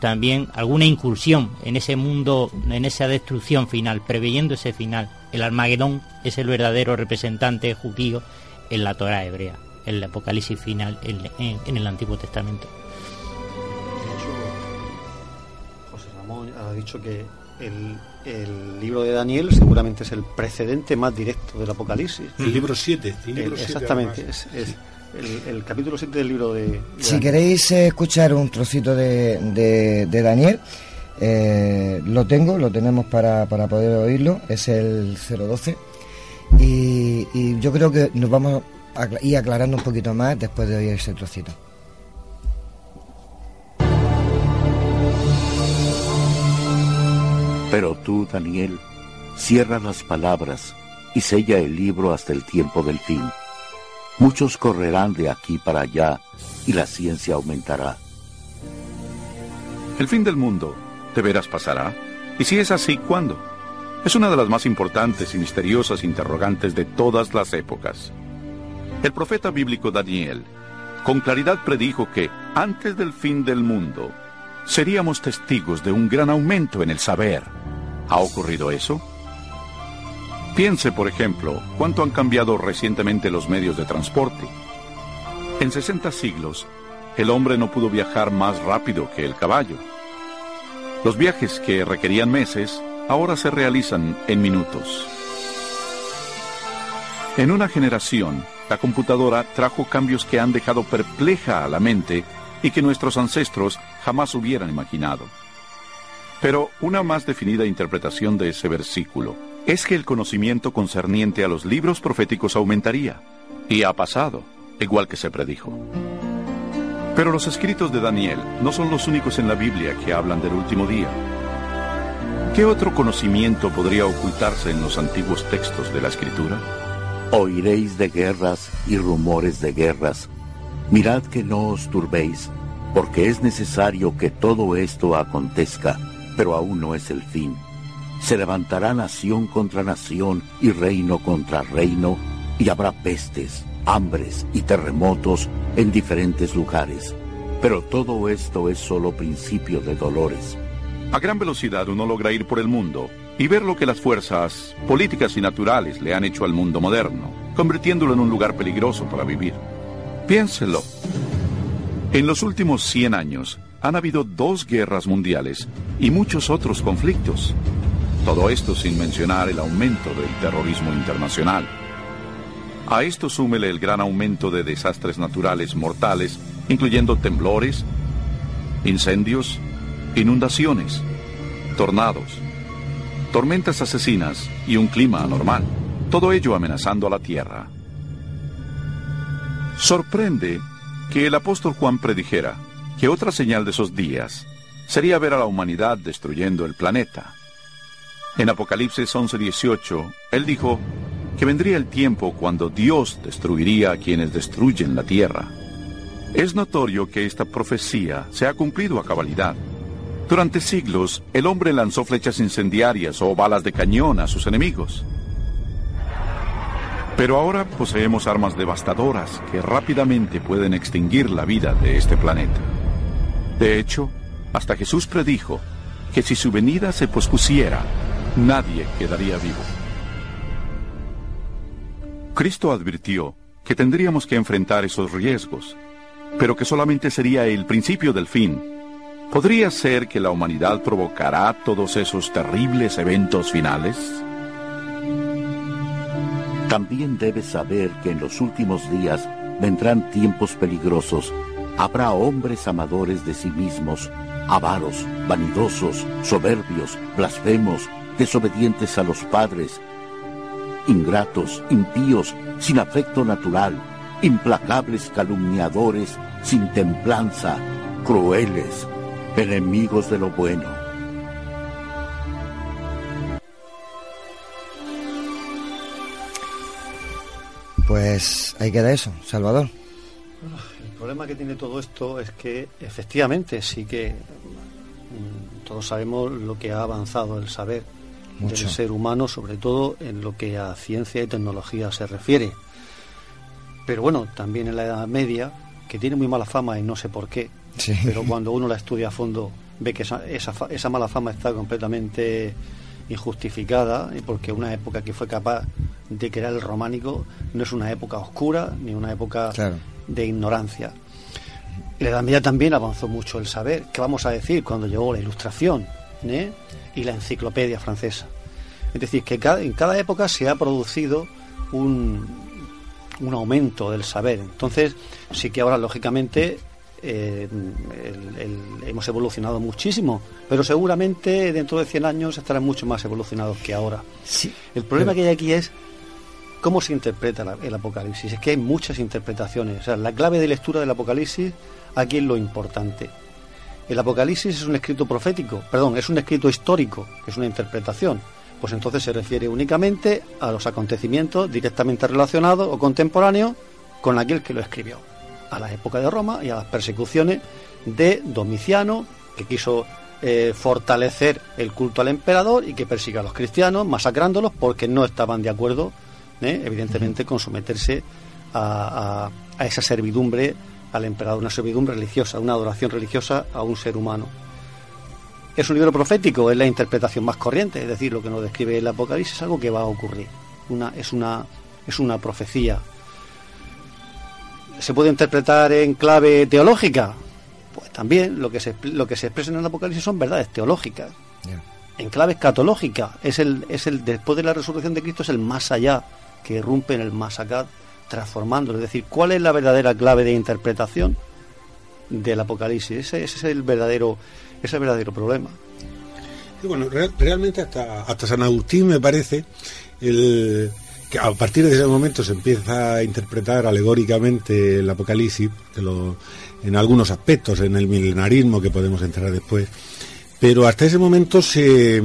también alguna incursión en ese mundo, en esa destrucción final, preveyendo ese final. El Armagedón es el verdadero representante judío en la Torah hebrea, en el Apocalipsis final en, el Antiguo Testamento. José Ramón ha dicho que el, el libro de Daniel seguramente es el precedente más directo del Apocalipsis. El libro 7. exactamente, es, el, capítulo 7 del libro de... si queréis escuchar un trocito de, de, Daniel, eh, lo tengo, lo tenemos para, para poder oírlo, es el 012. Y, y yo creo que nos vamos ir aclarando un poquito más después de oír ese trocito. Pero tú, Daniel, cierra las palabras y sella el libro hasta el tiempo del fin. Muchos correrán de aquí para allá y la ciencia aumentará. El fin del mundo, ¿de veras pasará? Y si es así, ¿cuándo? Es una de las más importantes y misteriosas interrogantes de todas las épocas. El profeta bíblico Daniel con claridad predijo que antes del fin del mundo seríamos testigos de un gran aumento en el saber, ¿Ha ocurrido eso? Piense, por ejemplo, cuánto han cambiado recientemente los medios de transporte. En 60 siglos, el hombre no pudo viajar más rápido que el caballo. Los viajes que requerían meses ahora se realizan en minutos. En una generación, la computadora trajo cambios que han dejado perpleja a la mente y que nuestros ancestros jamás hubieran imaginado. Pero una más definida interpretación de ese versículo es que el conocimiento concerniente a los libros proféticos aumentaría. Y ha pasado, igual que se predijo. Pero los escritos de Daniel no son los únicos en la Biblia que hablan del último día. ¿Qué otro conocimiento podría ocultarse en los antiguos textos de la Escritura? Oiréis de guerras y rumores de guerras. Mirad que no os turbéis, porque es necesario que todo esto acontezca pero aún no es el fin. Se levantará nación contra nación y reino contra reino, y habrá pestes, hambres y terremotos en diferentes lugares. Pero todo esto es solo principio de dolores. A gran velocidad uno logra ir por el mundo y ver lo que las fuerzas políticas y naturales le han hecho al mundo moderno, convirtiéndolo en un lugar peligroso para vivir. Piénselo. En los últimos 100 años, han habido dos guerras mundiales y muchos otros conflictos. Todo esto sin mencionar el aumento del terrorismo internacional. A esto súmele el gran aumento de desastres naturales mortales, incluyendo temblores, incendios, inundaciones, tornados, tormentas asesinas y un clima anormal. Todo ello amenazando a la Tierra. Sorprende que el apóstol Juan predijera, que otra señal de esos días sería ver a la humanidad destruyendo el planeta. En Apocalipsis 11:18, él dijo que vendría el tiempo cuando Dios destruiría a quienes destruyen la tierra. Es notorio que esta profecía se ha cumplido a cabalidad. Durante siglos, el hombre lanzó flechas incendiarias o balas de cañón a sus enemigos. Pero ahora poseemos armas devastadoras que rápidamente pueden extinguir la vida de este planeta. De hecho, hasta Jesús predijo que si su venida se pospusiera, nadie quedaría vivo. Cristo advirtió que tendríamos que enfrentar esos riesgos, pero que solamente sería el principio del fin. ¿Podría ser que la humanidad provocará todos esos terribles eventos finales? También debes saber que en los últimos días vendrán tiempos peligrosos. Habrá hombres amadores de sí mismos, avaros, vanidosos, soberbios, blasfemos, desobedientes a los padres, ingratos, impíos, sin afecto natural, implacables calumniadores, sin templanza, crueles, enemigos de lo bueno. Pues ahí queda eso, Salvador. El problema que tiene todo esto es que efectivamente sí que mm, todos sabemos lo que ha avanzado el saber Mucho. del ser humano, sobre todo en lo que a ciencia y tecnología se refiere. Pero bueno, también en la Edad Media, que tiene muy mala fama y no sé por qué, Sí. pero cuando uno la estudia a fondo ve que esa, esa, esa mala fama está completamente injustificada, y porque una época que fue capaz de crear el románico no es una época oscura ni una época Claro. de ignorancia. La Edad Media también avanzó mucho el saber. ¿Qué vamos a decir cuando llegó la Ilustración ¿eh? y la Enciclopedia francesa? Es decir, que cada- en cada época se ha producido un, un aumento del saber. Entonces, sí que ahora, lógicamente, eh, el- el- hemos evolucionado muchísimo, pero seguramente dentro de 100 años estarán mucho más evolucionados que ahora. El problema que hay aquí es cómo se interpreta la- el Apocalipsis. Es que hay muchas interpretaciones. O sea, la clave de lectura del Apocalipsis aquí es lo importante. El Apocalipsis es un escrito profético, perdón, es un escrito histórico, que es una interpretación. Pues entonces se refiere únicamente a los acontecimientos directamente relacionados o contemporáneos con aquel que lo escribió, a la época de Roma y a las persecuciones de Domiciano, que quiso eh, fortalecer el culto al emperador y que persiga a los cristianos, masacrándolos porque no estaban de acuerdo, ¿eh? evidentemente, con someterse a, a- a esa servidumbre al emperador, una servidumbre religiosa, una adoración religiosa a un ser humano. Es un libro profético, es la interpretación más corriente, es decir, lo que nos describe el Apocalipsis es algo que va a ocurrir, una, es, una, es una profecía. ¿Se puede interpretar en clave teológica? Pues también lo que se, lo que se expresa en el Apocalipsis son verdades teológicas. En clave escatológica, es el, es el después de la resurrección de Cristo, es el más allá que irrumpe en el más acá, transformándolo. Es decir, ¿cuál es la verdadera clave de interpretación del Apocalipsis? Ese, ese es el verdadero, ese es el verdadero problema. Y bueno, real- realmente hasta, hasta San Agustín me parece el, que a partir de ese momento se empieza a interpretar alegóricamente el Apocalipsis, en algunos aspectos, en el milenarismo que podemos entrar después, pero hasta ese momento se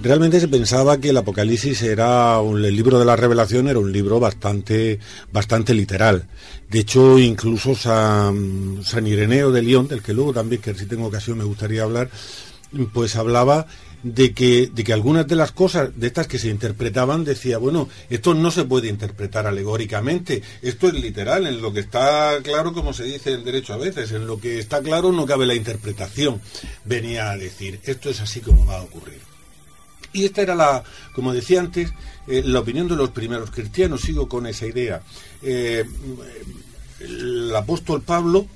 realmente se pensaba que el Apocalipsis era el libro de la Revelación era un libro bastante bastante literal. De hecho, incluso San, San Ireneo de León, del que luego también, que si tengo ocasión me gustaría hablar, pues hablaba de que, de que algunas de las cosas de estas que se interpretaban decía, bueno, esto no se puede interpretar alegóricamente, esto es literal, en lo que está claro, como se dice en derecho a veces, en lo que está claro no cabe la interpretación, venía a decir, esto es así como va a ocurrir. Y esta era la, como decía antes, eh, la opinión de los primeros cristianos, sigo con esa idea. Eh, el apóstol Pablo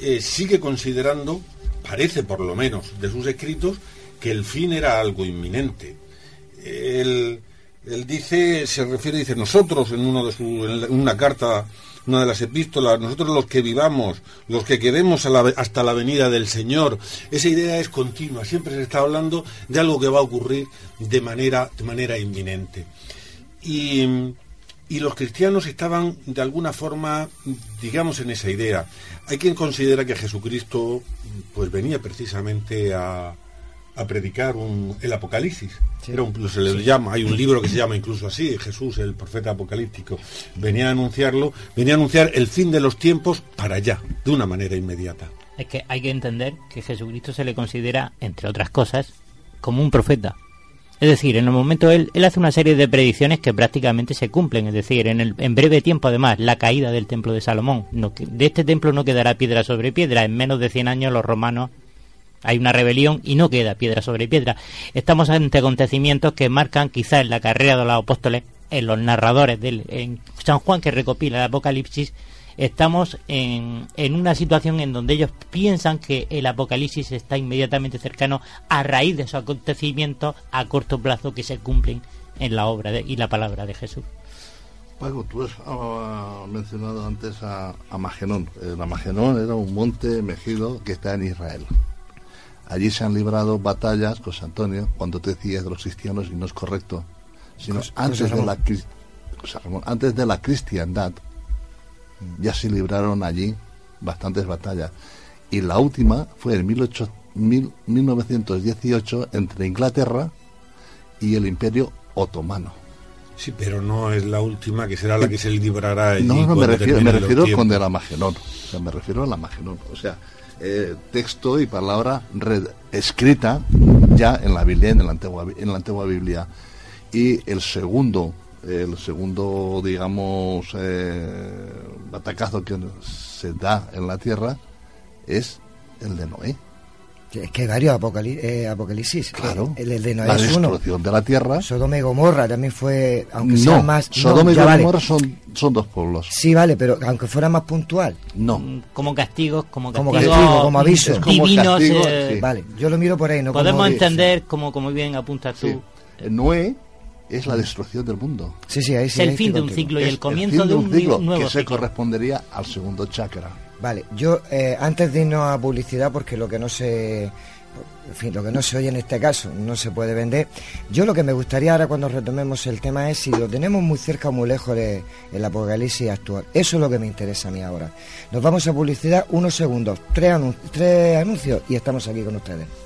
eh, sigue considerando, parece por lo menos de sus escritos, que el fin era algo inminente. Él, él dice, se refiere, dice, nosotros en, uno de en una carta, una de las epístolas, nosotros los que vivamos, los que quedemos hasta la venida del Señor, esa idea es continua, siempre se está hablando de algo que va a ocurrir de manera, de manera inminente. Y, y los cristianos estaban de alguna forma, digamos, en esa idea. Hay quien considera que Jesucristo pues venía precisamente a, a predicar un- el Apocalipsis. Era un- se le llama, hay un libro que se llama incluso así, Jesús, el profeta apocalíptico. Venía a anunciarlo, venía a anunciar el fin de los tiempos para allá, de una manera inmediata. Es que hay que entender que Jesucristo se le considera, entre otras cosas, como un profeta. Es decir, en el momento él, él hace una serie de predicciones que prácticamente se cumplen. Es decir, en, el, en breve tiempo, además, la caída del templo de Salomón. No de este templo no quedará piedra sobre piedra. En menos de 100 años los romanos hay una rebelión y no queda piedra sobre piedra. Estamos ante acontecimientos que marcan quizás en la carrera de los apóstoles, en los narradores del en San Juan que recopila el Apocalipsis, estamos en, en una situación en donde ellos piensan que el Apocalipsis está inmediatamente cercano a raíz de esos acontecimientos a corto plazo que se cumplen en la obra de- y la palabra de Jesús. Paco, tú has ah, mencionado antes a, a Magenón. El Magenón era un monte mejido que está en Israel. Allí se han librado batallas, José Antonio, cuando te decías de los cristianos y no es correcto, sino José- antes, José de la, Ramón. cris- José Ramón, antes de la cristiandad ya se libraron allí bastantes batallas. Y la última fue en 18 mil- 1918 entre Inglaterra y el Imperio Otomano. Sí, pero no es la última que será la que se librará allí No, no, me refiero, me refiero con el Amagenón. O sea, me refiero al Amagenón. O sea, eh, texto y palabra red- escrita ya en la Biblia, en la antigua, en la antigua Biblia. Y el segundo, el segundo, digamos, eh, batacazo que se da en la tierra es el de Noé. Es que hay varios apocali- eh, apocalipsis. Claro. El, el de Noé La es uno. destrucción de la tierra. Sodoma y Gomorra también fue, aunque No, sea más... Sodoma y ya vale. Gomorra son, son dos pueblos. Sí, vale, pero aunque fuera más puntual. No. Como castigos, como Como castigos, castigo, como aviso. mm, divinos. castigo, eh, sí. Vale, yo lo miro por ahí, no como Podemos de- entender, como, como bien apuntas tú, Sí. Noé es la destrucción del mundo. Sí, sí, ahí es sí. el ahí fin de un ciclo y Es el comienzo de un, ciclo nuevo que se correspondería al segundo chakra. Vale, yo eh, antes de irnos a publicidad, porque lo que no se, lo que no se oye en este caso no se puede vender. Yo lo que me gustaría ahora cuando retomemos el tema es si lo tenemos muy cerca o muy lejos de el apocalipsis actual. Eso es lo que me interesa a mí ahora. Nos vamos a publicidad unos segundos, tres anuncios y estamos aquí con ustedes.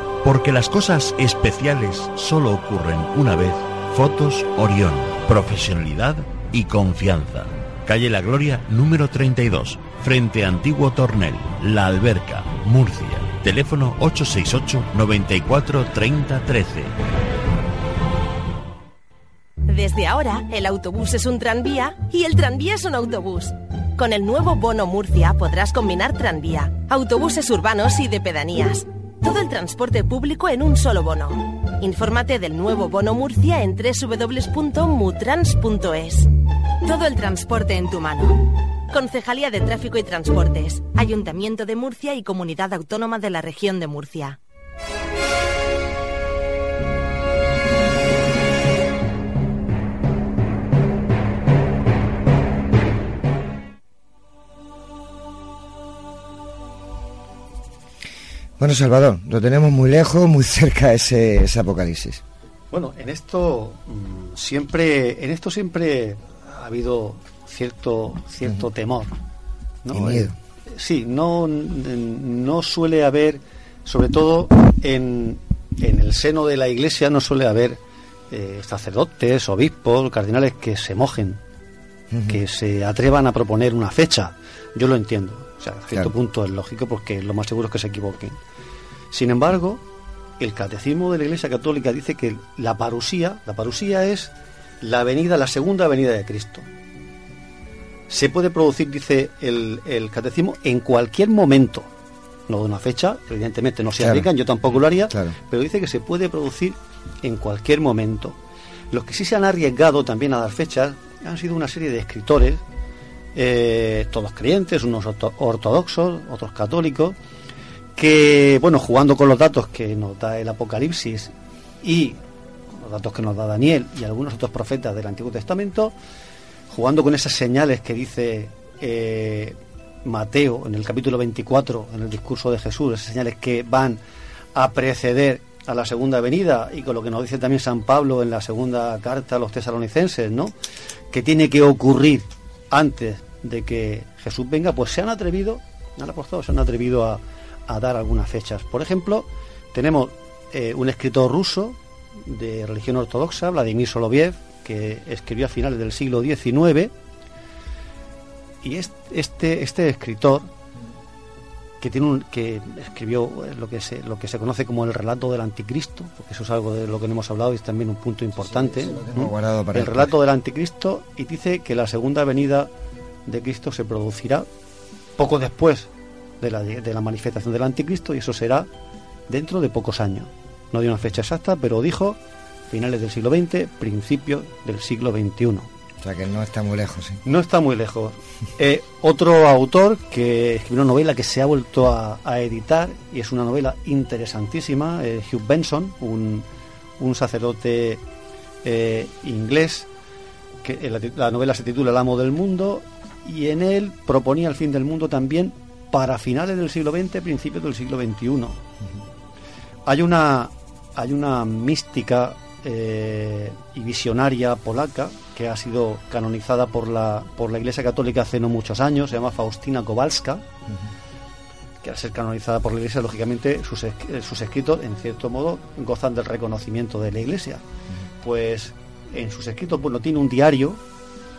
Porque las cosas especiales solo ocurren una vez. Fotos Orión. Profesionalidad y confianza. Calle La Gloria número 32, frente a Antiguo Tornel, La Alberca, Murcia. Teléfono 868 94 30 13. Desde ahora, el autobús es un tranvía y el tranvía es un autobús. Con el nuevo Bono Murcia podrás combinar tranvía, autobuses urbanos y de pedanías. Todo el transporte público en un solo bono. Infórmate del nuevo Bono Murcia en www.mutrans.es. Todo el transporte en tu mano. Concejalía de Tráfico y Transportes, Ayuntamiento de Murcia y Comunidad Autónoma de la Región de Murcia. Bueno, Salvador, lo tenemos muy lejos, muy cerca ese, ese apocalipsis. Bueno, en esto mm, siempre, en esto siempre ha habido cierto, cierto temor, ¿no? Y miedo. Eh, sí, no, no suele haber, sobre todo en, en el seno de la Iglesia, no suele haber eh, sacerdotes, obispos, cardinales que se mojen, que se atrevan a proponer una fecha. Yo lo entiendo. O sea, a cierto Claro. punto es lógico porque lo más seguro es que se equivoquen. Sin embargo, el catecismo de la Iglesia Católica dice que la parusía, la parusía es la venida, la segunda venida de Cristo. Se puede producir, dice el, el catecismo, en cualquier momento. No de una fecha, evidentemente no se Claro. aplican, yo tampoco lo haría, Claro. pero dice que se puede producir en cualquier momento. Los que sí se han arriesgado también a dar fechas han sido una serie de escritores, eh, todos creyentes, unos orto- ortodoxos, otros católicos, que, bueno, jugando con los datos que nos da el Apocalipsis y los datos que nos da Daniel y algunos otros profetas del Antiguo Testamento, jugando con esas señales que dice eh, Mateo en el capítulo 24, en el discurso de Jesús, esas señales que van a preceder a la segunda venida y con lo que nos dice también San Pablo en la segunda carta a los tesalonicenses, ¿no? Que tiene que ocurrir antes de que Jesús venga, pues se han atrevido, han apostado, se han atrevido a, a dar algunas fechas. Por ejemplo, tenemos eh, un escritor ruso de religión ortodoxa, Vladimir Soloviev, que escribió a finales del siglo XIX, y este, este escritor, que tiene un, que escribió lo que se lo que se conoce como el relato del anticristo porque eso es algo de lo que no hemos hablado y es también un punto importante el relato del anticristo y dice que la segunda venida de Cristo se producirá poco después de la, de la manifestación del anticristo y eso será dentro de pocos años no dio una fecha exacta pero dijo finales del siglo XX principios del siglo XXI o sea que no está muy lejos, ¿sí? No está muy lejos. Eh, otro autor que escribió una novela que se ha vuelto a, editar y es una novela interesantísima, eh, Hugh Benson, un, sacerdote eh, inglés, que la, novela se titula El amo del mundo y en él proponía el fin del mundo también para finales del siglo XX, principios del siglo XXI. Hay una hay una mística y visionaria polaca que ha sido canonizada por la, por la Iglesia Católica hace no muchos años, se llama Faustina Kowalska, que al ser canonizada por la Iglesia, lógicamente sus, sus escritos, en cierto modo, gozan del reconocimiento de la Iglesia. Pues en sus escritos, bueno, tiene un diario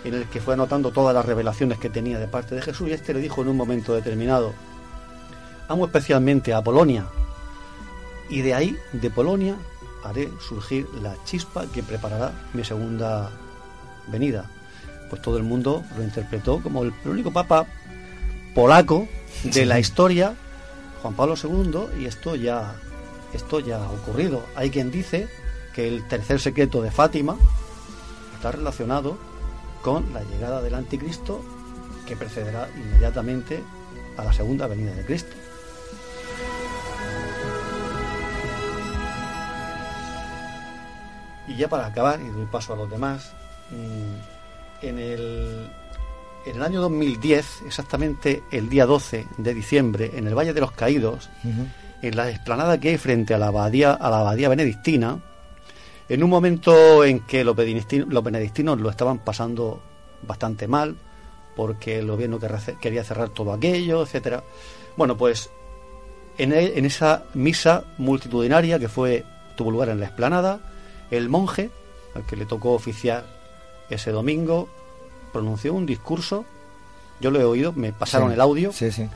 en el que fue anotando todas las revelaciones que tenía de parte de Jesús y este le dijo en un momento determinado, amo especialmente a Polonia y de ahí, de Polonia, haré surgir la chispa que preparará mi segunda venida. Pues todo el mundo lo interpretó como el, único papa polaco de la historia, Juan Pablo II, y esto ya, esto ya ha ocurrido. Hay quien dice que el tercer secreto de Fátima está relacionado con la llegada del anticristo que precederá inmediatamente a la segunda venida de Cristo. Y ya para acabar, y doy paso a los demás, Mm, en el, en el año 2010, exactamente el día 12 de diciembre, en el Valle de los Caídos, en la explanada que hay frente a la abadía, a la abadía benedictina, en un momento en que los benedictinos, lo estaban pasando bastante mal, porque el gobierno quería cerrar todo aquello, etcétera. Bueno, pues en, e, en esa misa multitudinaria que fue tuvo lugar en la explanada, el monje al que le tocó oficiar ese domingo pronunció un discurso, yo lo he oído, me pasaron el audio. Sí, sí.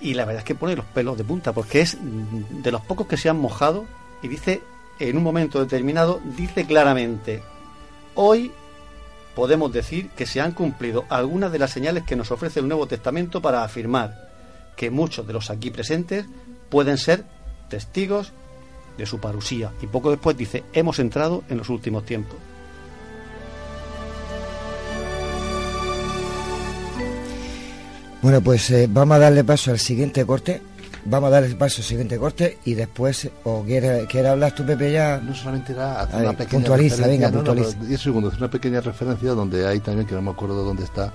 Y la verdad es que pone los pelos de punta, porque es de los pocos que se han mojado y dice, en un momento determinado, dice claramente, hoy podemos decir que se han cumplido algunas de las señales que nos ofrece el Nuevo Testamento para afirmar que muchos de los aquí presentes pueden ser testigos de su parusía. Y poco después dice, hemos entrado en los últimos tiempos. Bueno, pues eh, vamos a darle paso al siguiente corte. Vamos a darle paso al siguiente corte y después, o quiere, hablar tú, Pepe, ya. No solamente era hacer una pequeña puntualiza, venga, puntualiza. No, segundos, una pequeña referencia donde hay también, que no me acuerdo dónde está,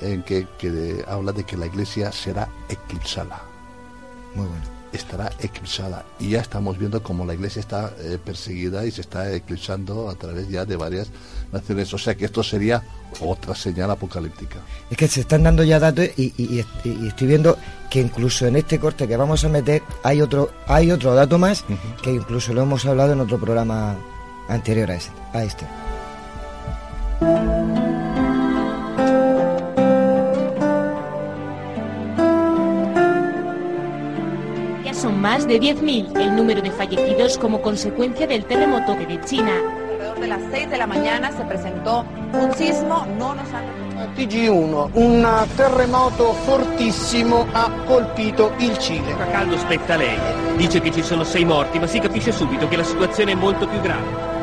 en que, que habla de que la iglesia será eclipsada. Muy bueno estará eclipsada. Y ya estamos viendo cómo la iglesia está eh, perseguida y se está eclipsando a través ya de varias naciones. O sea que esto sería otra señal apocalíptica. Es que se están dando ya datos y, estoy viendo que incluso en este corte que vamos a meter hay otro, hay otro dato más que incluso lo hemos hablado en otro programa anterior a este. A este. son más de 10.000 el número de fallecidos como consecuencia del terremoto de China. De las 6 de la mañana se presentó un sismo, no nos han... TG1, un terremoto fortissimo ha colpito il Cile. Caldo spetta lei, dice che ci sono sei morti, ma si capisce subito che la situazione è molto più grave.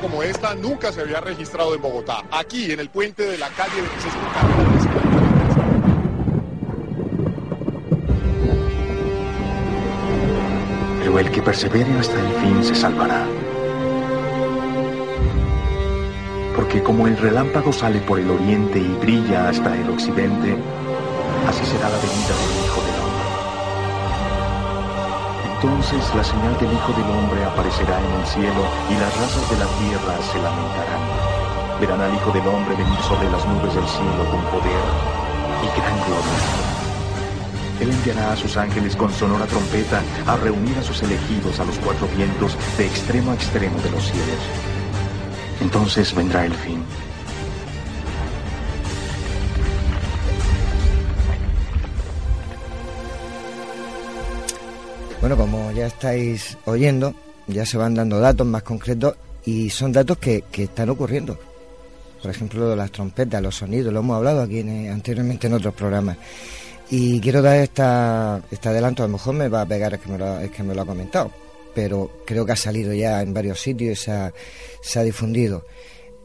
Como esta nunca se había registrado en Bogotá. Aquí, en el puente de la calle 26 con. Pero el que persevere hasta el fin se salvará. Porque como el relámpago sale por el oriente y brilla hasta el occidente, así será la venida Entonces la señal del Hijo del Hombre aparecerá en el cielo y las razas de la tierra se lamentarán. Verán al Hijo del Hombre venir sobre las nubes del cielo con poder y gran gloria. Él enviará a sus ángeles con sonora trompeta a reunir a sus elegidos a los cuatro vientos de extremo a extremo de los cielos. Entonces vendrá el fin. Bueno, como ya estáis oyendo, ya se van dando datos más concretos y son datos que, que están ocurriendo. Por ejemplo, las trompetas, los sonidos, lo hemos hablado aquí en- anteriormente en otros programas. Y quiero dar esta, este adelanto, a lo mejor me va a pegar, es que me lo, ha comentado, pero creo que ha salido ya en varios sitios y se ha, se ha difundido.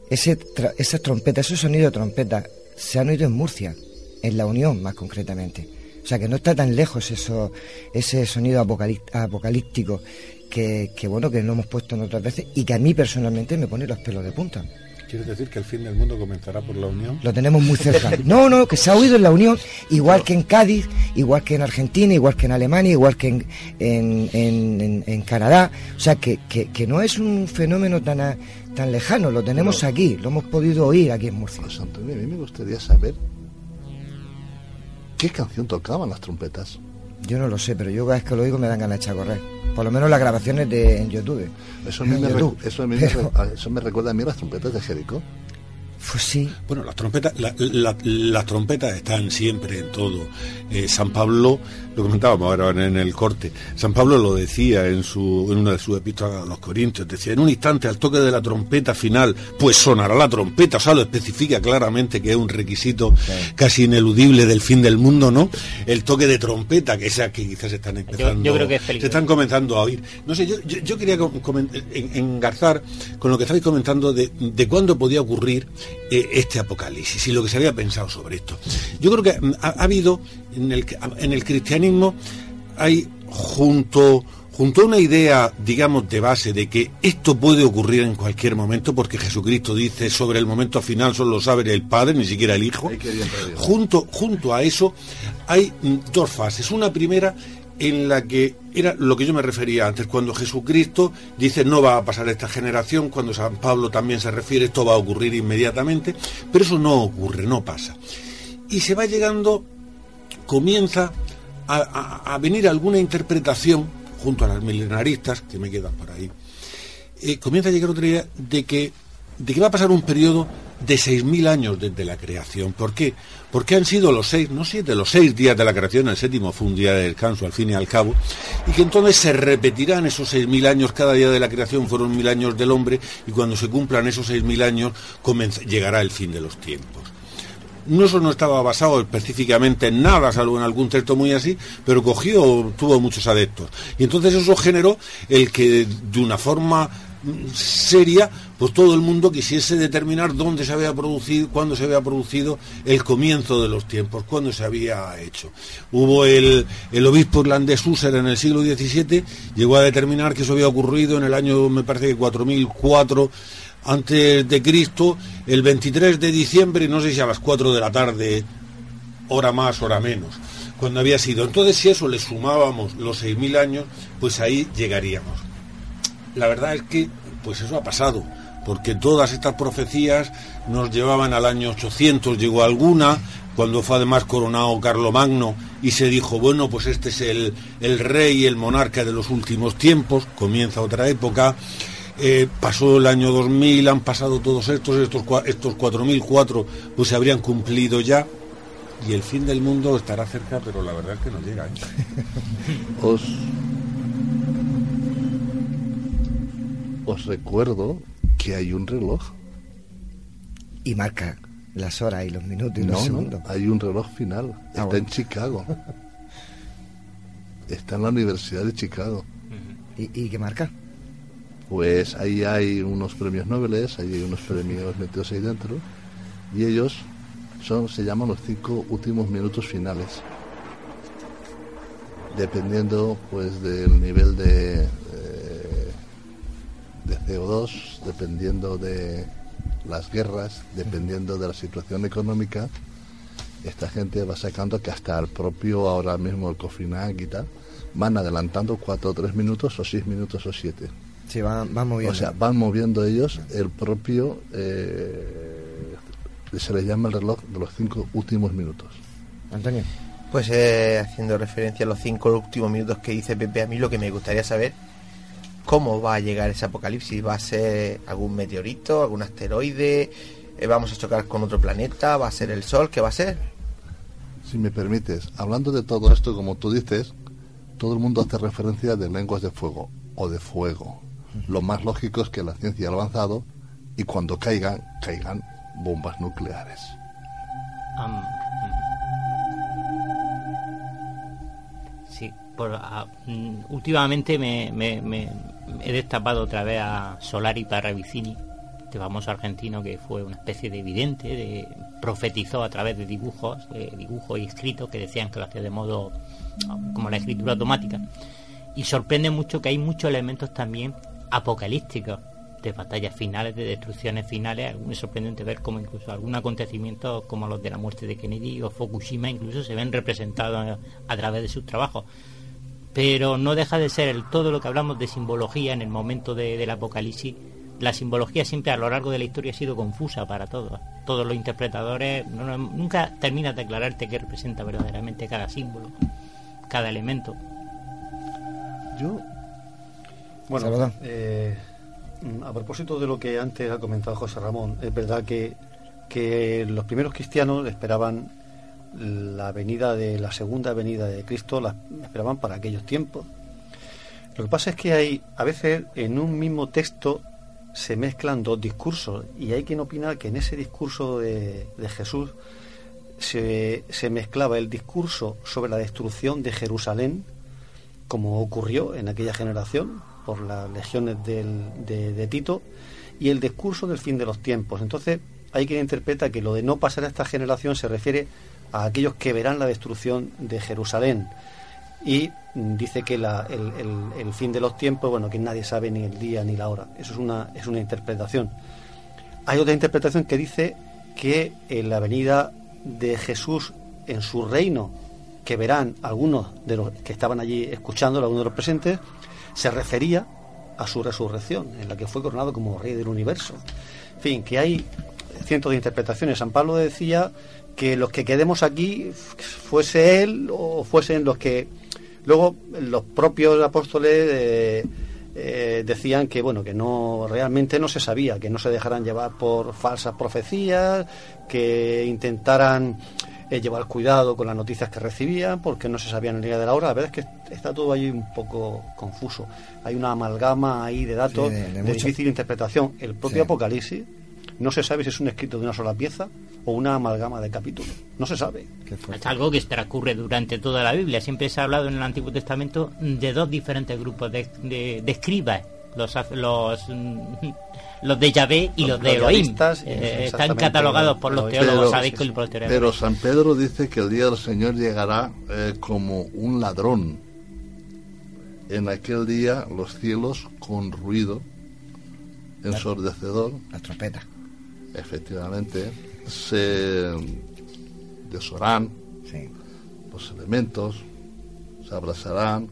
Ese, esas trompetas, esos sonidos de trompeta, se han oído en Murcia, en La Unión más concretamente. O sea que no está tan lejos eso, ese sonido apocalí- apocalíptico que, que, bueno que no hemos puesto en otras veces y que a mí personalmente me pone los pelos de punta. ¿Quieres decir que el fin del mundo comenzará por la unión? Lo tenemos muy cerca. No, no, que se ha oído en la Unión, igual que en Cádiz, igual que en Argentina, igual que en Alemania, igual que en, en, en- en- en Canadá. O sea, que, que, que no es un fenómeno tan, a- tan lejano, lo tenemos aquí, lo hemos podido oír aquí en Murcia. Pues Antonio, a mí me gustaría saber qué canción tocaban las trompetas. Yo no lo sé, pero yo cada vez que lo oigo me dan ganas de echar a correr. Por lo menos las grabaciones de en YouTube. Eso, a mí En me, YouTube. re- eso, a mí me Pero- re- a- eso me recuerda a mí las trompetas de Jericó. Pues sí. Bueno, las trompetas, la- la- las trompetas están siempre en todo. Eh, San Pablo, lo comentábamos ahora en el corte, San Pablo lo decía en, su, en una de sus epístolas a los Corintios, decía, en un instante al toque de la trompeta final, pues sonará la trompeta, o sea, lo especifica claramente que es un requisito casi ineludible del fin del mundo, ¿no? El toque de trompeta, que esa que quizás están empezando, yo creo que es se están comenzando a oír. No sé, yo, yo, yo quería engarzar con lo que estabais comentando de, de cuándo podía ocurrir eh, este apocalipsis y lo que se había pensado sobre esto. Yo creo que mm, ha, ha habido en el, en el cristianismo hay junto junto a una idea, digamos, de base de que esto puede ocurrir en cualquier momento, porque Jesucristo dice sobre el momento final solo lo sabe el Padre, ni siquiera el Hijo. Junto, junto a eso hay mm, dos fases. Una primera en la que era lo que yo me refería antes, cuando Jesucristo dice no va a pasar esta generación, cuando San Pablo también se refiere esto va a ocurrir inmediatamente, pero eso no ocurre, no pasa. Y se va llegando, comienza a, venir alguna interpretación, junto a las milenaristas, que me quedan por ahí, eh, comienza a llegar otra idea de que, de que va a pasar un periodo de 6.000 años desde la creación. ¿Por qué? Porque han sido los seis, no siete, los seis días de la creación, el séptimo fue un día de descanso al fin y al cabo, y que entonces se repetirán esos 6.000 años, cada día de la creación fueron mil años del hombre, y cuando se cumplan esos 6.000 años llegará el fin de los tiempos. No, eso no estaba basado específicamente en nada, salvo en algún texto muy así, pero cogió, tuvo muchos adeptos. Y entonces eso generó el que de una forma seria, pues todo el mundo quisiese determinar dónde se había producido, cuándo se había producido el comienzo de los tiempos, cuándo se había hecho. Hubo el, el obispo irlandés Husser en el siglo XVII, llegó a determinar que eso había ocurrido en el año, me parece que 4004, antes de Cristo, el 23 de diciembre, no sé si a las 4 de la tarde, hora más, hora menos, cuando había sido. Entonces, si eso le sumábamos los 6.000 años, pues ahí llegaríamos. La verdad es que, pues eso ha pasado, porque todas estas profecías nos llevaban al año 800, llegó alguna, cuando fue además coronado Carlomagno y se dijo, bueno, pues este es el, el rey, el monarca de los últimos tiempos, comienza otra época. Eh, pasó el año 2000, han pasado todos estos, estos, estos 4004, pues se habrían cumplido ya y el fin del mundo estará cerca, pero la verdad es que no llega. ¿eh? Os, os recuerdo que hay un reloj. Y marca las horas y los minutos y los No, no, segundos. hay un reloj final. Ah, Está bueno. en Chicago. Está en la Universidad de Chicago. ¿Y, y qué marca? Pues ahí hay unos premios Nobel, ahí hay unos premios metidos ahí dentro, y ellos son, se llaman los cinco últimos minutos finales. Dependiendo pues del nivel de, eh, de CO2, dependiendo de las guerras, dependiendo de la situación económica, esta gente va sacando que hasta el propio ahora mismo el Kofinak y tal, van adelantando cuatro o tres minutos o seis minutos o siete. Sí, van, van moviendo. O sea, van moviendo ellos el propio, eh, se les llama el reloj de los cinco últimos minutos. Antonio. Pues eh, haciendo referencia a los cinco últimos minutos que dice Pepe, a mí lo que me gustaría saber, ¿cómo va a llegar ese apocalipsis? ¿Va a ser algún meteorito, algún asteroide? Eh, ¿Vamos a chocar con otro planeta? ¿Va a ser el Sol? ¿Qué va a ser? Si me permites, hablando de todo esto, como tú dices, todo el mundo hace referencia de lenguas de fuego o de fuego. Lo más lógico es que la ciencia ha avanzado y cuando caigan, caigan bombas nucleares. Sí, por, ah, mm, últimamente me, me- me- he destapado otra vez a Solari Parravicini, este famoso argentino que fue una especie de vidente, de, profetizó a través de dibujos, dibujos y escritos que decían que lo hacía de modo como la escritura automática. Y sorprende mucho que hay muchos elementos también apocalípticos de batallas finales, de destrucciones finales. Es sorprendente ver cómo incluso algunos acontecimientos como los de la muerte de Kennedy o Fukushima incluso se ven representados a través de sus trabajos. Pero no deja de ser el todo lo que hablamos de simbología en el momento de- del apocalipsis. La simbología siempre a lo largo de la historia ha sido confusa para todos. Todos los interpretadores no- no- nunca terminas de aclararte qué representa verdaderamente cada símbolo, cada elemento. Yo Bueno, eh, a propósito de lo que antes ha comentado José Ramón, es verdad que, que los primeros cristianos esperaban la venida de la segunda venida de Cristo, la esperaban para aquellos tiempos. Lo que pasa es que hay, a veces, en un mismo texto se mezclan dos discursos y hay quien opina que en ese discurso de, Jesús se, se mezclaba el discurso sobre la destrucción de Jerusalén, como ocurrió en aquella generación por las legiones del- de, de Tito, y el discurso del fin de los tiempos. Entonces, hay quien interpreta que lo de no pasar a esta generación se refiere a aquellos que verán la destrucción de Jerusalén. Y dice que la- el, el- fin de los tiempos, bueno, que nadie sabe ni el día ni la hora. Eso es una, es una interpretación. Hay otra interpretación que dice que en la venida de Jesús en su reino, que verán algunos de los que estaban allí escuchando, algunos de los presentes, se refería a su resurrección, en la que fue coronado como rey del universo. En fin, que hay cientos de interpretaciones. San Pablo decía que los que quedemos aquí fuese él o fuesen los que luego los propios apóstoles eh, eh, decían que bueno que no realmente no se sabía que no se dejaran llevar por falsas profecías que intentaran eh, llevar cuidado con las noticias que recibían porque no se sabían el día de la hora. La verdad es que está todo ahí un poco confuso. Hay una amalgama ahí de datos Sí, de- de, de mucho- difícil interpretación. El propio Sí. Apocalipsis no se sabe si es un escrito de una sola pieza o una amalgama de capítulos no se sabe Es algo que transcurre durante toda la Biblia. Siempre se ha hablado en el Antiguo Testamento de dos diferentes grupos de, de- de escribas. Los, af- los, mm, los de Yahvé y los, Los de Elohim. yahvistas, Eh, están catalogados por los teólogos, pero, sabéis que por los teólogos. pero San Pedro dice que el día del Señor llegará eh, como un ladrón. En aquel día los cielos con ruido ensordecedor, La trompeta. efectivamente, se desorán Sí. los elementos, se abrazarán,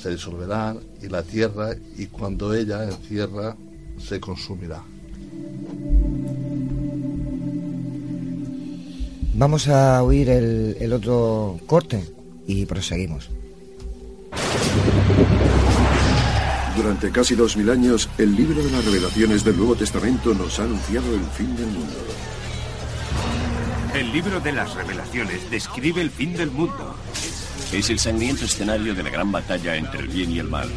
se disolverán y la tierra y cuando ella encierra se consumirá. Vamos a oír el, el otro corte y proseguimos. Durante casi dos mil años, el libro de las revelaciones del Nuevo Testamento nos ha anunciado el fin del mundo. El libro de las revelaciones describe el fin del mundo. Es el sangriento escenario de la gran batalla entre el bien y el mal.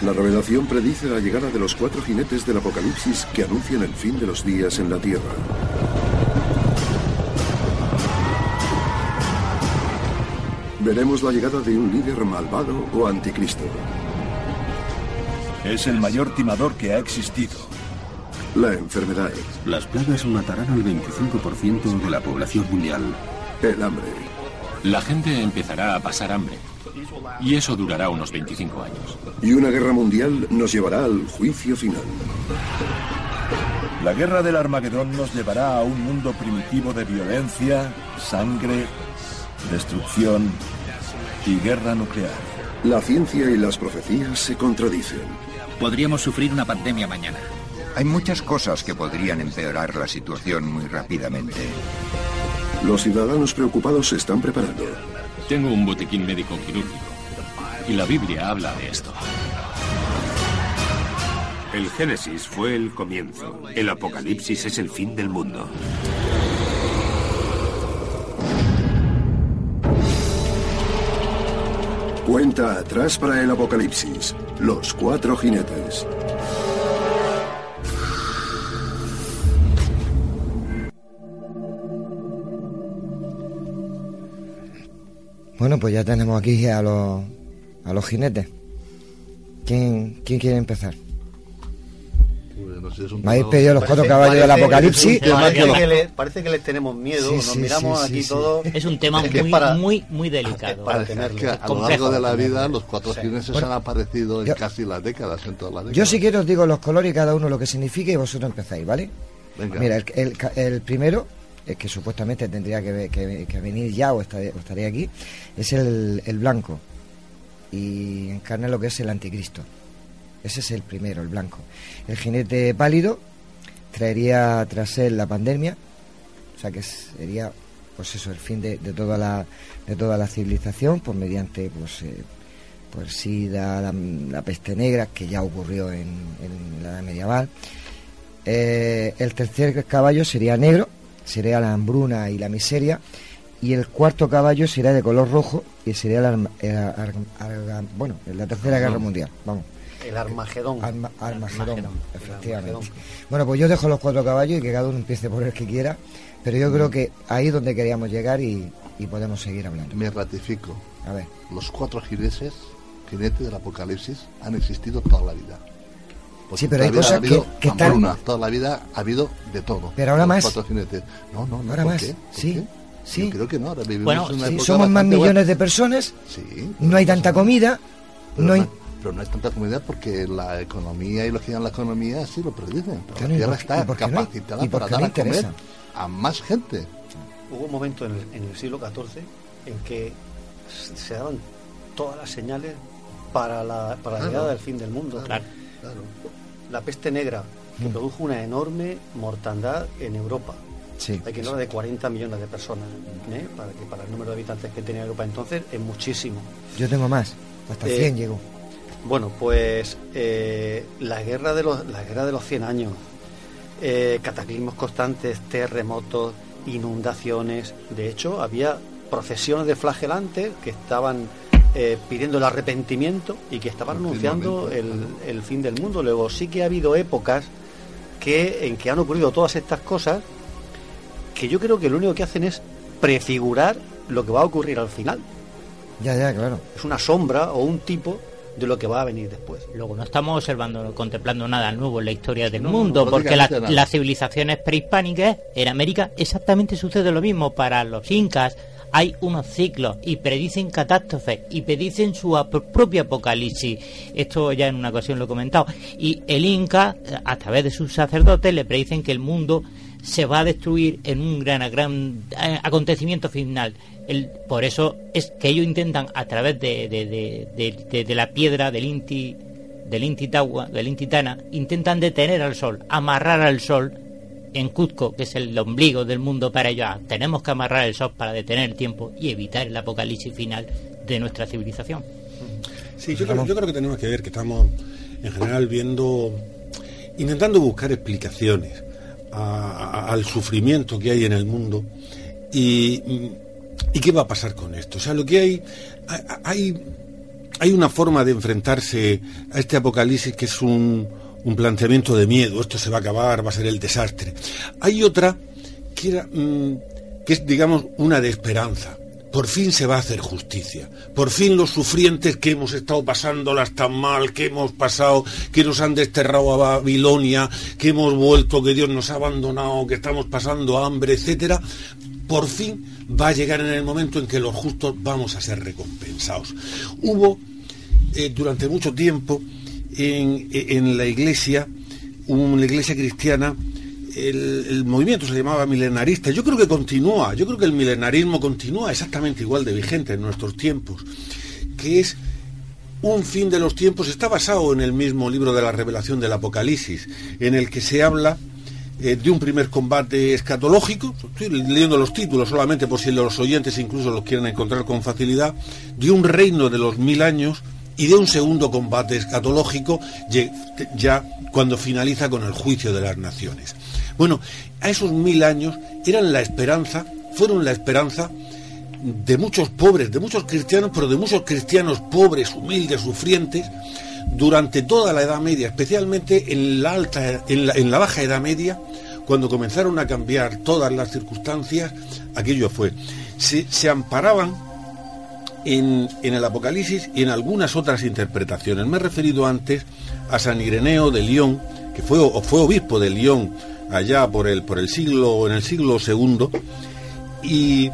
La revelación predice la llegada de los cuatro jinetes del Apocalipsis que anuncian el fin de los días en la tierra. Veremos la llegada de un líder malvado o anticristo. Es el mayor timador que ha existido. La enfermedad. Las plagas matarán al 25% de la población mundial. El hambre. La gente empezará a pasar hambre. Y eso durará unos 25 años. Y una guerra mundial nos llevará al juicio final. La guerra del Armagedón nos llevará a un mundo primitivo de violencia, sangre, destrucción y guerra nuclear. La ciencia y las profecías se contradicen. Podríamos sufrir una pandemia mañana. Hay muchas cosas que podrían empeorar la situación muy rápidamente. Los ciudadanos preocupados se están preparando. Tengo un botiquín médico quirúrgico. Y la Biblia habla de esto. El Génesis fue el comienzo. El Apocalipsis es el fin del mundo. Cuenta atrás para el Apocalipsis. Los cuatro jinetes. Bueno, pues ya tenemos aquí a los, a los jinetes. ¿Quién, ¿Quién quiere empezar? No sé, es un Me habéis pedido los cuatro Parece- caballos del Apocalipsis. Parece que, le- parece que les tenemos miedo, Sí, nos sí, miramos sí, aquí todos. Es un tema Es que muy, para- muy, muy delicado. para Es tenerlo. que a lo complejo largo de la vida los cuatro jinetes Bueno, han aparecido en yo- casi las décadas, en todas las décadas. Yo si quiero os digo los colores y cada uno lo que significa y vosotros empezáis, ¿vale? Venga. Mira, el, el ca- el primero, que supuestamente tendría que, que- que venir ya o estaría, o estaría aquí, es el, el blanco. Y encarna lo que es el anticristo. Ese es el primero, el blanco. El jinete pálido traería tras él la pandemia, o sea que sería pues eso, el fin de, de toda la de toda la civilización, pues mediante pues eh, pues SIDA, la, la peste negra, que ya ocurrió en, en la edad medieval. Eh, el tercer caballo sería negro, sería la hambruna y la miseria. Y el cuarto caballo sería de color rojo y sería la, eh, bueno, la tercera guerra mundial. Vamos. El Armagedón. Arma- Armagedón, Armagedón. efectivamente. Armagedón. Bueno, pues yo dejo los cuatro caballos y que cada uno empiece por el que quiera, pero yo Mm. creo que ahí es donde queríamos llegar y, y podemos seguir hablando. Me ratifico. A ver. Los cuatro jinetes, jinetes del apocalipsis, han existido toda la vida. Porque Sí, pero hay cosas ha que- que están- Toda la vida ha habido de todo. Pero ahora Los más. Cuatro jinetes. No, no, no. Ahora ¿por más, qué? ¿Por sí, qué? sí. Yo creo que no. Ahora vivimos Bueno, en una sí, época somos más bastante buena. millones de personas, Sí, no hay tanta comida, no hay... no, pero no es tanta comunidad porque la economía y los que llevan la economía sí lo predicen. Pero Claro, la ¿y tierra está por no? capacitada ¿Y por para dar no a comer interesa? a más gente. Hubo un momento en el, en el siglo XIV en que se daban todas las señales para la, para la Claro. llegada del fin del mundo. Claro, La peste negra, que Mm. produjo una enorme mortandad en Europa. Sí. Hay que hablar de 40 millones de personas, ¿eh? para que para el número de habitantes que tenía Europa entonces es muchísimo. Yo tengo más, hasta Eh, 100 llegó. Bueno, pues eh, la guerra de los la guerra de los 100 años, eh, cataclismos constantes, terremotos, inundaciones. De hecho, había procesiones de flagelantes que estaban eh, pidiendo el arrepentimiento y que estaban anunciando el, el fin del mundo. Luego sí que ha habido épocas que en que han ocurrido todas estas cosas que yo creo que lo único que hacen es prefigurar lo que va a ocurrir al final. Ya, ya, claro. Es una sombra o un tipo de lo que va a venir después. Luego no estamos observando, contemplando nada nuevo en la historia del No, mundo, no, porque la- prácticamente nada. las civilizaciones prehispánicas en América exactamente sucede lo mismo. Para los incas hay unos ciclos y predicen catástrofes y predicen su ap- propio apocalipsis. Esto ya en una ocasión lo he comentado. Y el inca, eh, a través de sus sacerdotes, le predicen que el mundo se va a destruir en un gran, gran eh, acontecimiento final. El- por eso es que ellos intentan a través de, de- de- de- de- de la piedra del Inti del Intitagua, del Intitana, intentan detener al sol, amarrar al sol en Cuzco, que es el ombligo del mundo para ellos. Ah, tenemos que amarrar el sol para detener el tiempo y evitar el apocalipsis final de nuestra civilización. Sí, yo creo, yo creo que tenemos que ver que estamos en general viendo, intentando buscar explicaciones a- al sufrimiento que hay en el mundo y, y qué va a pasar con esto. O sea, lo que hay, hay, hay una forma de enfrentarse a este apocalipsis que es un, un planteamiento de miedo, esto se va a acabar, va a ser el desastre. Hay otra que, era, mm, que es, digamos, una de esperanza. Por fin se va a hacer justicia. Por fin los sufrientes que hemos estado pasándolas tan mal, que hemos pasado, que nos han desterrado a Babilonia, que hemos vuelto, que Dios nos ha abandonado, que estamos pasando hambre, etcétera, por fin va a llegar en el momento en que los justos vamos a ser recompensados. Hubo eh, durante mucho tiempo en, en la iglesia, una iglesia cristiana, el, movimiento se llamaba milenarista. Yo creo que continúa, yo creo que el milenarismo continúa exactamente igual de vigente en nuestros tiempos, que es un fin de los tiempos, está basado en el mismo libro de la revelación del Apocalipsis, en el que se habla eh, de un primer combate escatológico, estoy leyendo los títulos solamente por si los oyentes incluso los quieren encontrar con facilidad, de un reino de los mil años y de un segundo combate escatológico ya cuando finaliza con el juicio de las naciones. Bueno, a esos mil años eran la esperanza, fueron la esperanza de muchos pobres, de muchos cristianos, pero de muchos cristianos pobres, humildes, sufrientes, durante toda la Edad Media, especialmente en la alta, baja Edad Media, cuando comenzaron a cambiar todas las circunstancias, aquello fue. Se, amparaban en, el Apocalipsis y en algunas otras interpretaciones. Me he referido antes a San Ireneo de León, que fue, obispo de León allá por el, por el siglo, en el siglo segundo, y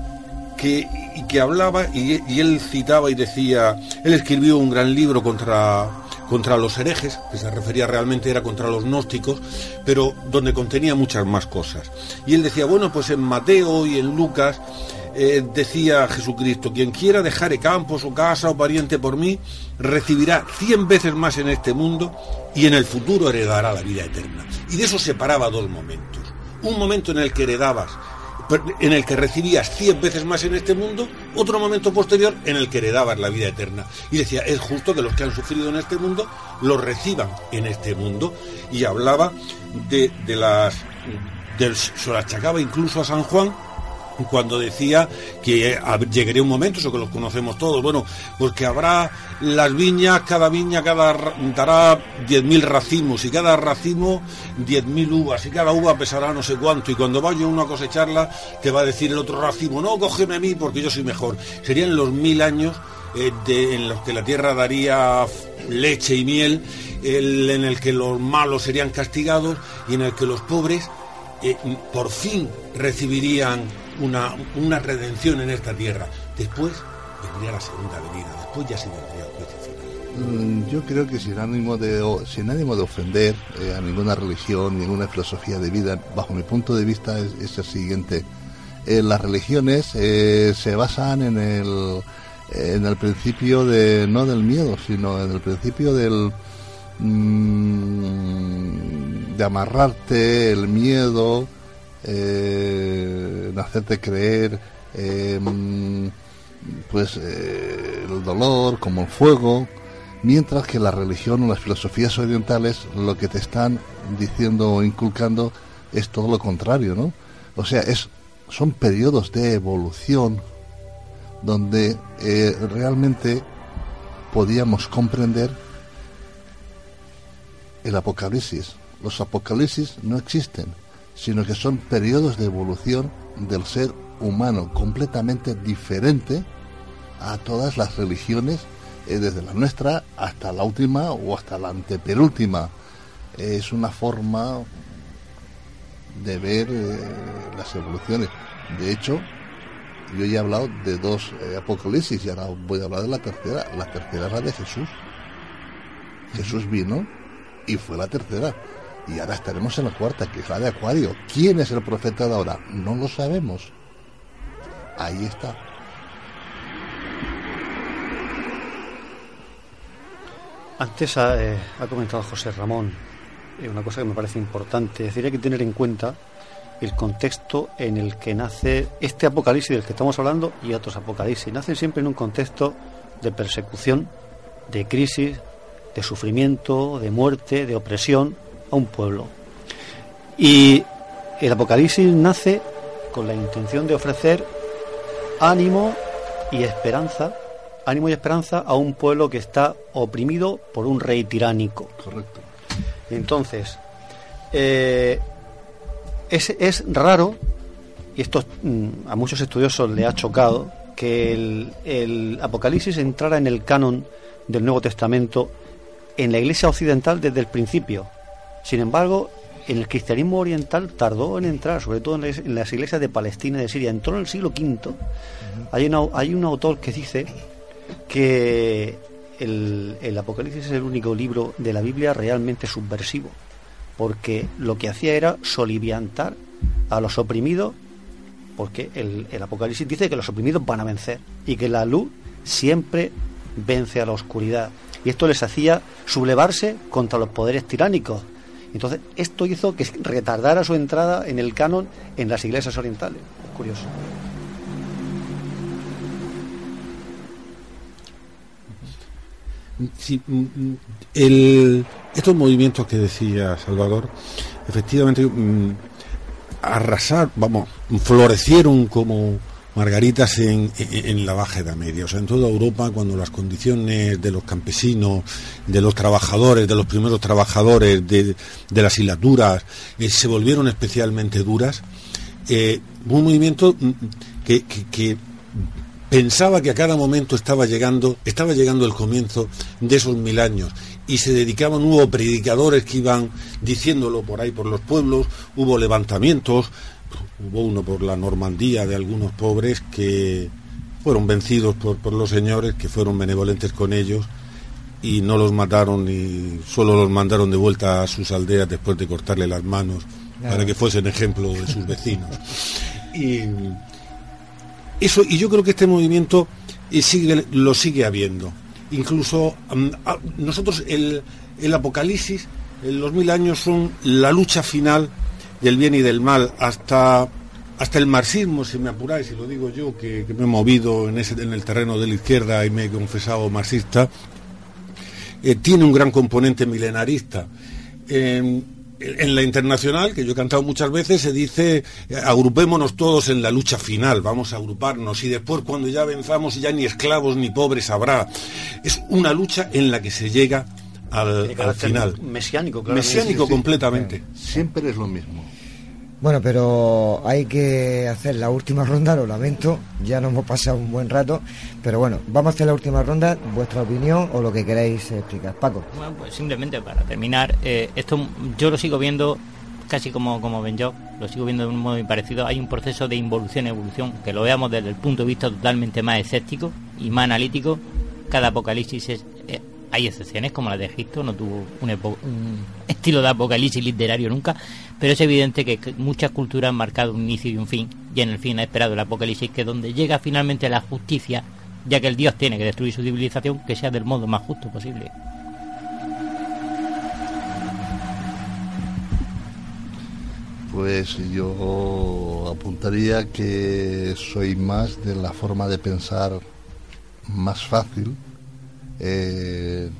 que, que hablaba, y, él citaba y decía, él escribió un gran libro contra, contra los herejes, que se refería realmente era contra los gnósticos, pero donde contenía muchas más cosas. Y él decía, bueno, pues en Mateo y en Lucas eh, decía Jesucristo, quien quiera dejar campo, su casa o pariente por mí, recibirá cien veces más en este mundo y en el futuro heredará la vida eterna. Y de eso separaba dos momentos. Un momento en el que heredabas, en el que recibías cien veces más en este mundo, otro momento posterior en el que heredabas la vida eterna. Y decía, es justo que los que han sufrido en este mundo lo reciban en este mundo. Y hablaba de, de las... se lo achacaba incluso a San Juan cuando decía que llegaría un momento, eso que los conocemos todos, bueno, pues que habrá las viñas, cada viña cada dará 10.000 racimos y cada racimo 10.000 uvas y cada uva pesará no sé cuánto y cuando vaya uno a cosecharla te va a decir el otro racimo, no, cógeme a mí porque yo soy mejor. Serían los mil años eh, en los que la tierra daría leche y miel, en el que los malos serían castigados y en el que los pobres eh, por fin recibirían una, una redención en esta tierra. Después vendría la segunda venida, después ya se vendría el juicio final. Mm, yo creo que sin ánimo de, sin ánimo de ofender eh, a ninguna religión, ninguna filosofía de vida, bajo mi punto de vista es, el siguiente. Eh, las religiones eh, se basan en el, en el principio de, no del miedo, sino en el principio del, mm, de amarrarte, el miedo, eh, hacerte creer eh, pues eh, el dolor como el fuego mientras que la religión o las filosofías orientales lo que te están diciendo o inculcando es todo lo contrario no o sea es son periodos de evolución donde realmente podíamos comprender el apocalipsis. Los apocalipsis no existen sino que son periodos de evolución del ser humano completamente diferente a todas las religiones, eh, desde la nuestra hasta la última o hasta la antepenúltima. es una forma de ver eh, las evoluciones. De hecho, yo ya he hablado de dos eh, apocalipsis y ahora voy a hablar de la tercera. La tercera es la de Jesús. Jesús vino y fue la tercera. Y ahora estaremos en la cuarta, que es la de Acuario. ¿Quién es el profeta de ahora? No lo sabemos. Ahí está. Antes ha, eh, comentado José Ramón eh, una cosa que me parece importante. Es decir, hay que tener en cuenta el contexto en el que nace este apocalipsis del que estamos hablando y otros apocalipsis. Nacen siempre en un contexto de persecución, de crisis, de sufrimiento, de muerte, de opresión, un pueblo. Y el Apocalipsis nace con la intención de ofrecer ánimo y esperanza, ánimo y esperanza a un pueblo que está oprimido por un rey tiránico. Correcto. Entonces, eh, es, es, raro, y esto mm, a muchos estudiosos le ha chocado, que el, el Apocalipsis entrara en el canon del Nuevo Testamento en la Iglesia occidental desde el principio. Sin embargo, en el cristianismo oriental tardó en entrar, sobre todo en las iglesias de Palestina y de Siria. Entró en el siglo V. hay, hay un autor que dice que el, el, Apocalipsis es el único libro de la Biblia realmente subversivo, porque lo que hacía era soliviantar a los oprimidos, porque el, el Apocalipsis dice que los oprimidos van a vencer y que la luz siempre vence a la oscuridad. Y esto les hacía sublevarse contra los poderes tiránicos. Entonces, esto hizo que retardara su entrada en el canon en las iglesias orientales. Curioso. Sí, mm, mm, estos movimientos que decía Salvador, efectivamente, mm, arrasar, vamos, florecieron como margaritas en, la Baja Edad Media. O sea, en toda Europa, cuando las condiciones de los campesinos, de los trabajadores, de los primeros trabajadores, de, de las hilaturas, eh, se volvieron especialmente duras, eh, un movimiento que, que, pensaba que a cada momento estaba llegando, estaba llegando el comienzo de esos mil años y se dedicaban, hubo predicadores que iban diciéndolo por ahí por los pueblos, hubo levantamientos, hubo uno por la Normandía de algunos pobres que fueron vencidos por, por los señores, que fueron benevolentes con ellos y no los mataron y solo los mandaron de vuelta a sus aldeas después de cortarle las manos para que fuesen ejemplo de sus vecinos. Y eso y yo creo que este movimiento eh, sigue, lo sigue habiendo. Incluso mm, nosotros el, el Apocalipsis, en los mil años son la lucha final del bien y del mal, hasta, hasta el marxismo, si me apuráis, y lo digo yo, que, me he movido en, ese, en el terreno de la izquierda y me he confesado marxista, eh, tiene un gran componente milenarista. en la internacional, que yo he cantado muchas veces, se dice eh, agrupémonos todos en la lucha final, vamos a agruparnos y después cuando ya venzamos ya ni esclavos ni pobres habrá. Es una lucha en la que se llega al, final. Mesiánico, Mesiánico completamente. Siempre es lo mismo. Bueno, pero hay que hacer la última ronda, lo lamento, ya nos hemos pasado un buen rato, pero bueno, vamos a hacer la última ronda, vuestra opinión o lo que queráis explicar. Paco. Bueno, pues simplemente para terminar, eh, esto yo lo sigo viendo casi como, como ven lo sigo viendo de un modo muy parecido, hay un proceso de involución-evolución, que lo veamos desde el punto de vista totalmente más escéptico y más analítico, cada apocalipsis es, hay excepciones como la de Egipto, no tuvo un, un, estilo de apocalipsis literario nunca, pero es evidente que muchas culturas han marcado un inicio y un fin, y en el fin ha esperado el apocalipsis que donde llega finalmente la justicia, ya que el Dios tiene que destruir su civilización, que sea del modo más justo posible. Pues yo apuntaría que soy más de la forma de pensar más fácil, eh,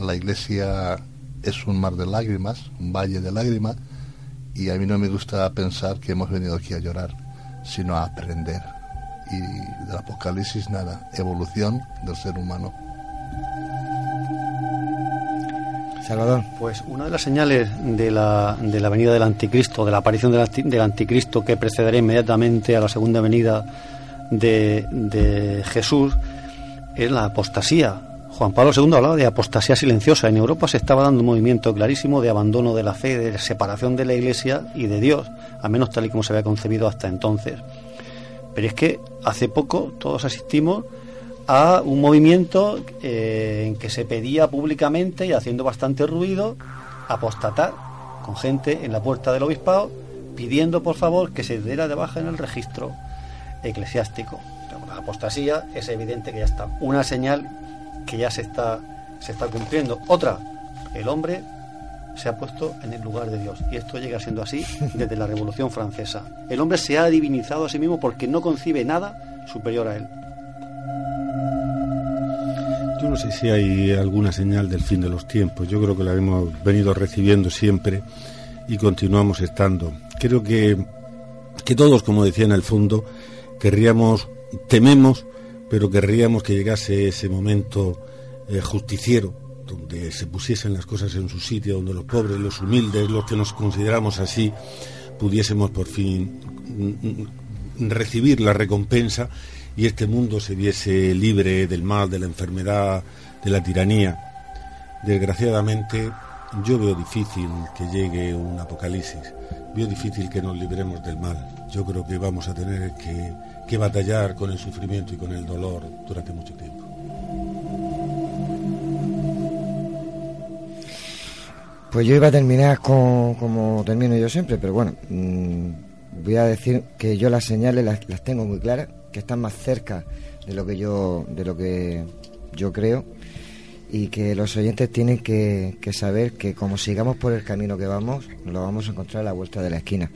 la iglesia es un mar de lágrimas, un valle de lágrimas, y a mí no me gusta pensar que hemos venido aquí a llorar, sino a aprender. Y del Apocalipsis nada, evolución del ser humano. Salvador. Pues una de las señales de la, de la venida del anticristo, de la aparición del, anticristo que precederá inmediatamente a la segunda venida de, de Jesús, es la apostasía, Juan Pablo II hablaba de apostasía silenciosa. En Europa se estaba dando un movimiento clarísimo de abandono de la fe, de separación de la Iglesia y de Dios, al menos tal y como se había concebido hasta entonces. Pero es que hace poco todos asistimos a un movimiento eh, en que se pedía públicamente y haciendo bastante ruido apostatar con gente en la puerta del obispado pidiendo por favor que se diera de baja en el registro eclesiástico. La apostasía es evidente que ya está. Una señal que ya se está, se está cumpliendo. Otra, el hombre se ha puesto en el lugar de Dios. Y esto llega siendo así desde la Revolución Francesa. El hombre se ha divinizado a sí mismo porque no concibe nada superior a él. Yo no sé si hay alguna señal del fin de los tiempos. Yo creo que la hemos venido recibiendo siempre y continuamos estando. Creo que, que todos, como decía en el fondo, querríamos, tememos pero querríamos que llegase ese momento eh, justiciero, donde se pusiesen las cosas en su sitio, donde los pobres, los humildes, los que nos consideramos así, pudiésemos por fin mm, mm, recibir la recompensa y este mundo se viese libre del mal, de la enfermedad, de la tiranía. Desgraciadamente, yo veo difícil que llegue un apocalipsis, veo difícil que nos libremos del mal. Yo creo que vamos a tener que, que batallar con el sufrimiento y con el dolor durante mucho tiempo. Pues yo iba a terminar con, como termino yo siempre, pero bueno, mmm, voy a decir que yo las señales las, las, tengo muy claras, que están más cerca de lo que yo, de lo que yo creo, y que los oyentes tienen que, que saber que como sigamos por el camino que vamos, nos lo vamos a encontrar a la vuelta de la esquina.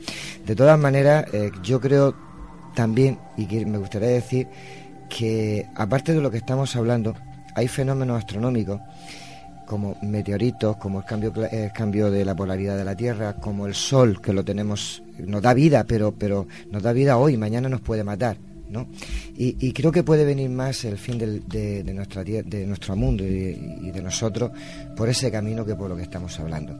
De todas maneras, eh, yo creo también, y me gustaría decir, que aparte de lo que estamos hablando, hay fenómenos astronómicos como meteoritos, como el cambio, cambio de la polaridad de la Tierra, como el Sol, que lo tenemos, nos da vida, pero, pero nos da vida hoy, mañana nos puede matar. ¿no? Y, creo que puede venir más el fin de, de, nuestra, de nuestro mundo y de nosotros por ese camino que por lo que estamos hablando.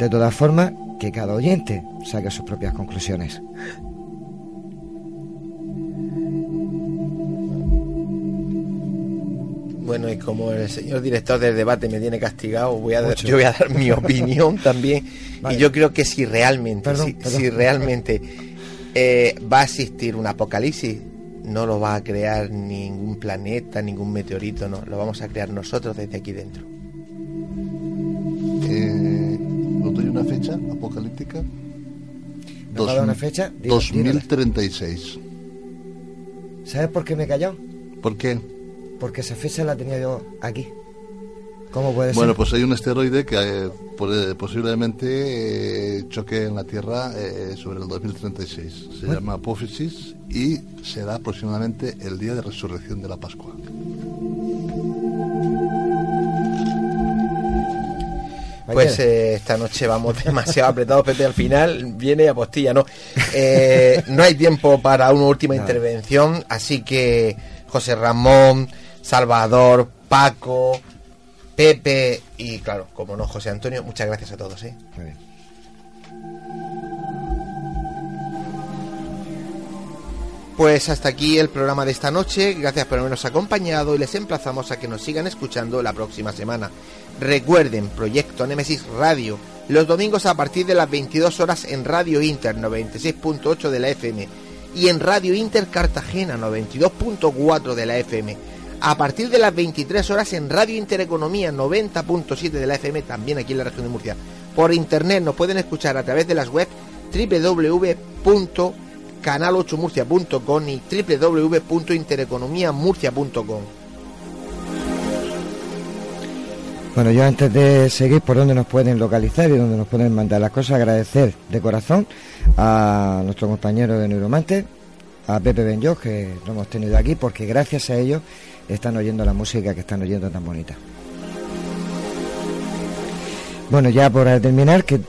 De todas formas, que cada oyente saque sus propias conclusiones. Bueno, y como el señor director del debate me tiene castigado, voy a dar, yo voy a dar mi opinión también. Vale. Y yo creo que si realmente, perdón, si, perdón. si, realmente eh, va a existir un apocalipsis, no lo va a crear ningún planeta, ningún meteorito, no, lo vamos a crear nosotros desde aquí dentro. Fecha apocalíptica? ¿No Dos, una fecha? Dilo, 2036. ¿Sabes por qué me he callado? ¿Por qué? porque esa fecha la tenía yo aquí. ¿Cómo puede ser? Bueno, pues hay un asteroide que eh, posiblemente eh, choque en la Tierra eh, sobre el 2036. Se llama Apófisis y será aproximadamente el día de resurrección de la Pascua. Pues eh, esta noche vamos demasiado apretados, Pepe. Al final viene apostilla, ¿no? Eh, no hay tiempo para una última no. intervención, así que José Ramón, Salvador, Paco, Pepe y, claro, como no, José Antonio, muchas gracias a todos. ¿eh? Muy bien. Pues hasta aquí el programa de esta noche. Gracias por habernos acompañado y les emplazamos a que nos sigan escuchando la próxima semana. Recuerden, Proyecto Némesis Radio, los domingos a partir de las 22 horas en Radio Inter 96.8 de la FM y en Radio Inter Cartagena 92.4 de la FM. A partir de las 23 horas en Radio Intereconomía 90.7 de la FM, también aquí en la región de Murcia. Por internet nos pueden escuchar a través de las webs www.canal8murcia.com y www.intereconomiamurcia.com. Bueno, yo antes de seguir por dónde nos pueden localizar y dónde nos pueden mandar las cosas, agradecer de corazón a nuestro compañero de Neuromante, a Pepe Benjó, que lo hemos tenido aquí, porque gracias a ellos están oyendo la música que están oyendo tan bonita. Bueno, ya por terminar, que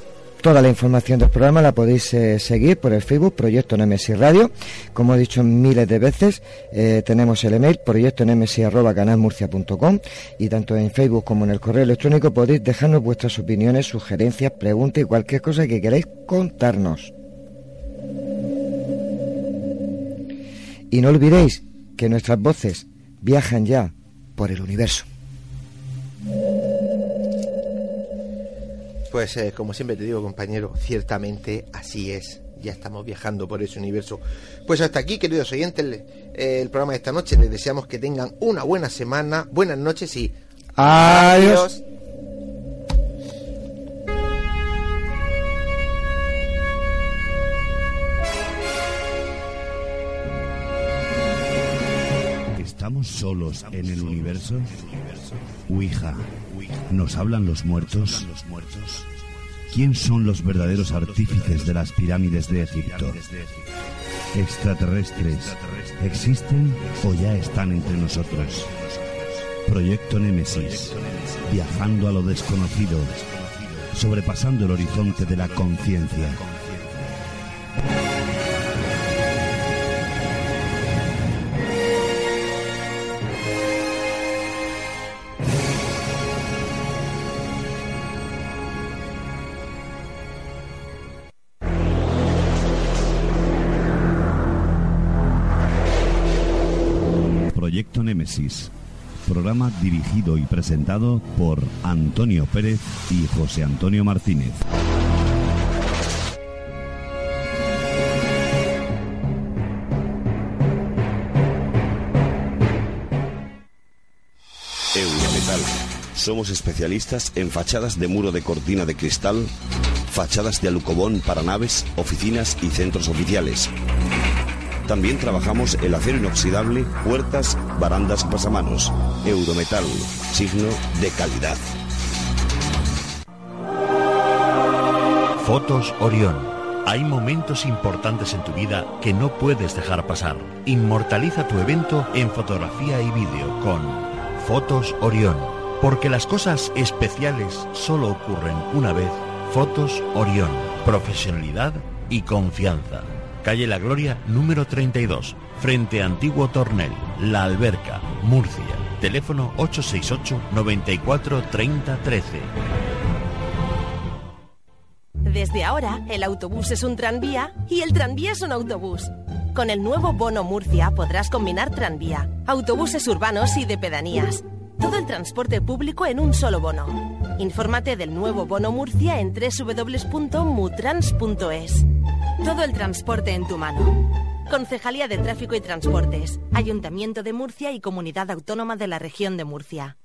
Toda la información del programa la podéis eh, seguir por el Facebook Proyecto Nemesis Radio. Como he dicho miles de veces, eh, tenemos el email proyecto canalmurcia.com y tanto en Facebook como en el correo electrónico podéis dejarnos vuestras opiniones, sugerencias, preguntas y cualquier cosa que queráis contarnos. Y no olvidéis que nuestras voces viajan ya por el universo. Pues eh, como siempre te digo, compañero, ciertamente así es. Ya estamos viajando por ese universo. Pues hasta aquí, queridos oyentes, el, el programa de esta noche. Les deseamos que tengan una buena semana, buenas noches y adiós. adiós. ¿Estamos solos en el universo? Ouija. ¿Nos hablan los muertos? ¿Quién son los verdaderos artífices de las pirámides de Egipto? ¿Extraterrestres existen o ya están entre nosotros? Proyecto Némesis. Viajando a lo desconocido. Sobrepasando el horizonte de la conciencia. Dirigido y presentado por Antonio Pérez y José Antonio Martínez. Eurometal. Somos especialistas en fachadas de muro de cortina de cristal, fachadas de alucobón para naves, oficinas y centros oficiales. También trabajamos el acero inoxidable, puertas, barandas pasamanos. Eurometal, signo de calidad. Fotos Orión. Hay momentos importantes en tu vida que no puedes dejar pasar. Inmortaliza tu evento en fotografía y vídeo con Fotos Orión. Porque las cosas especiales solo ocurren una vez. Fotos Orión. Profesionalidad y confianza. Calle La Gloria, número 32, frente a Antiguo Tornel, La Alberca, Murcia. Teléfono 868 94 30 13. Desde ahora, el autobús es un tranvía y el tranvía es un autobús. Con el nuevo Bono Murcia podrás combinar tranvía, autobuses urbanos y de pedanías. Todo el transporte público en un solo bono. Infórmate del nuevo Bono Murcia en www.mutrans.es. Todo el transporte en tu mano. Concejalía de Tráfico y Transportes, Ayuntamiento de Murcia y Comunidad Autónoma de la Región de Murcia.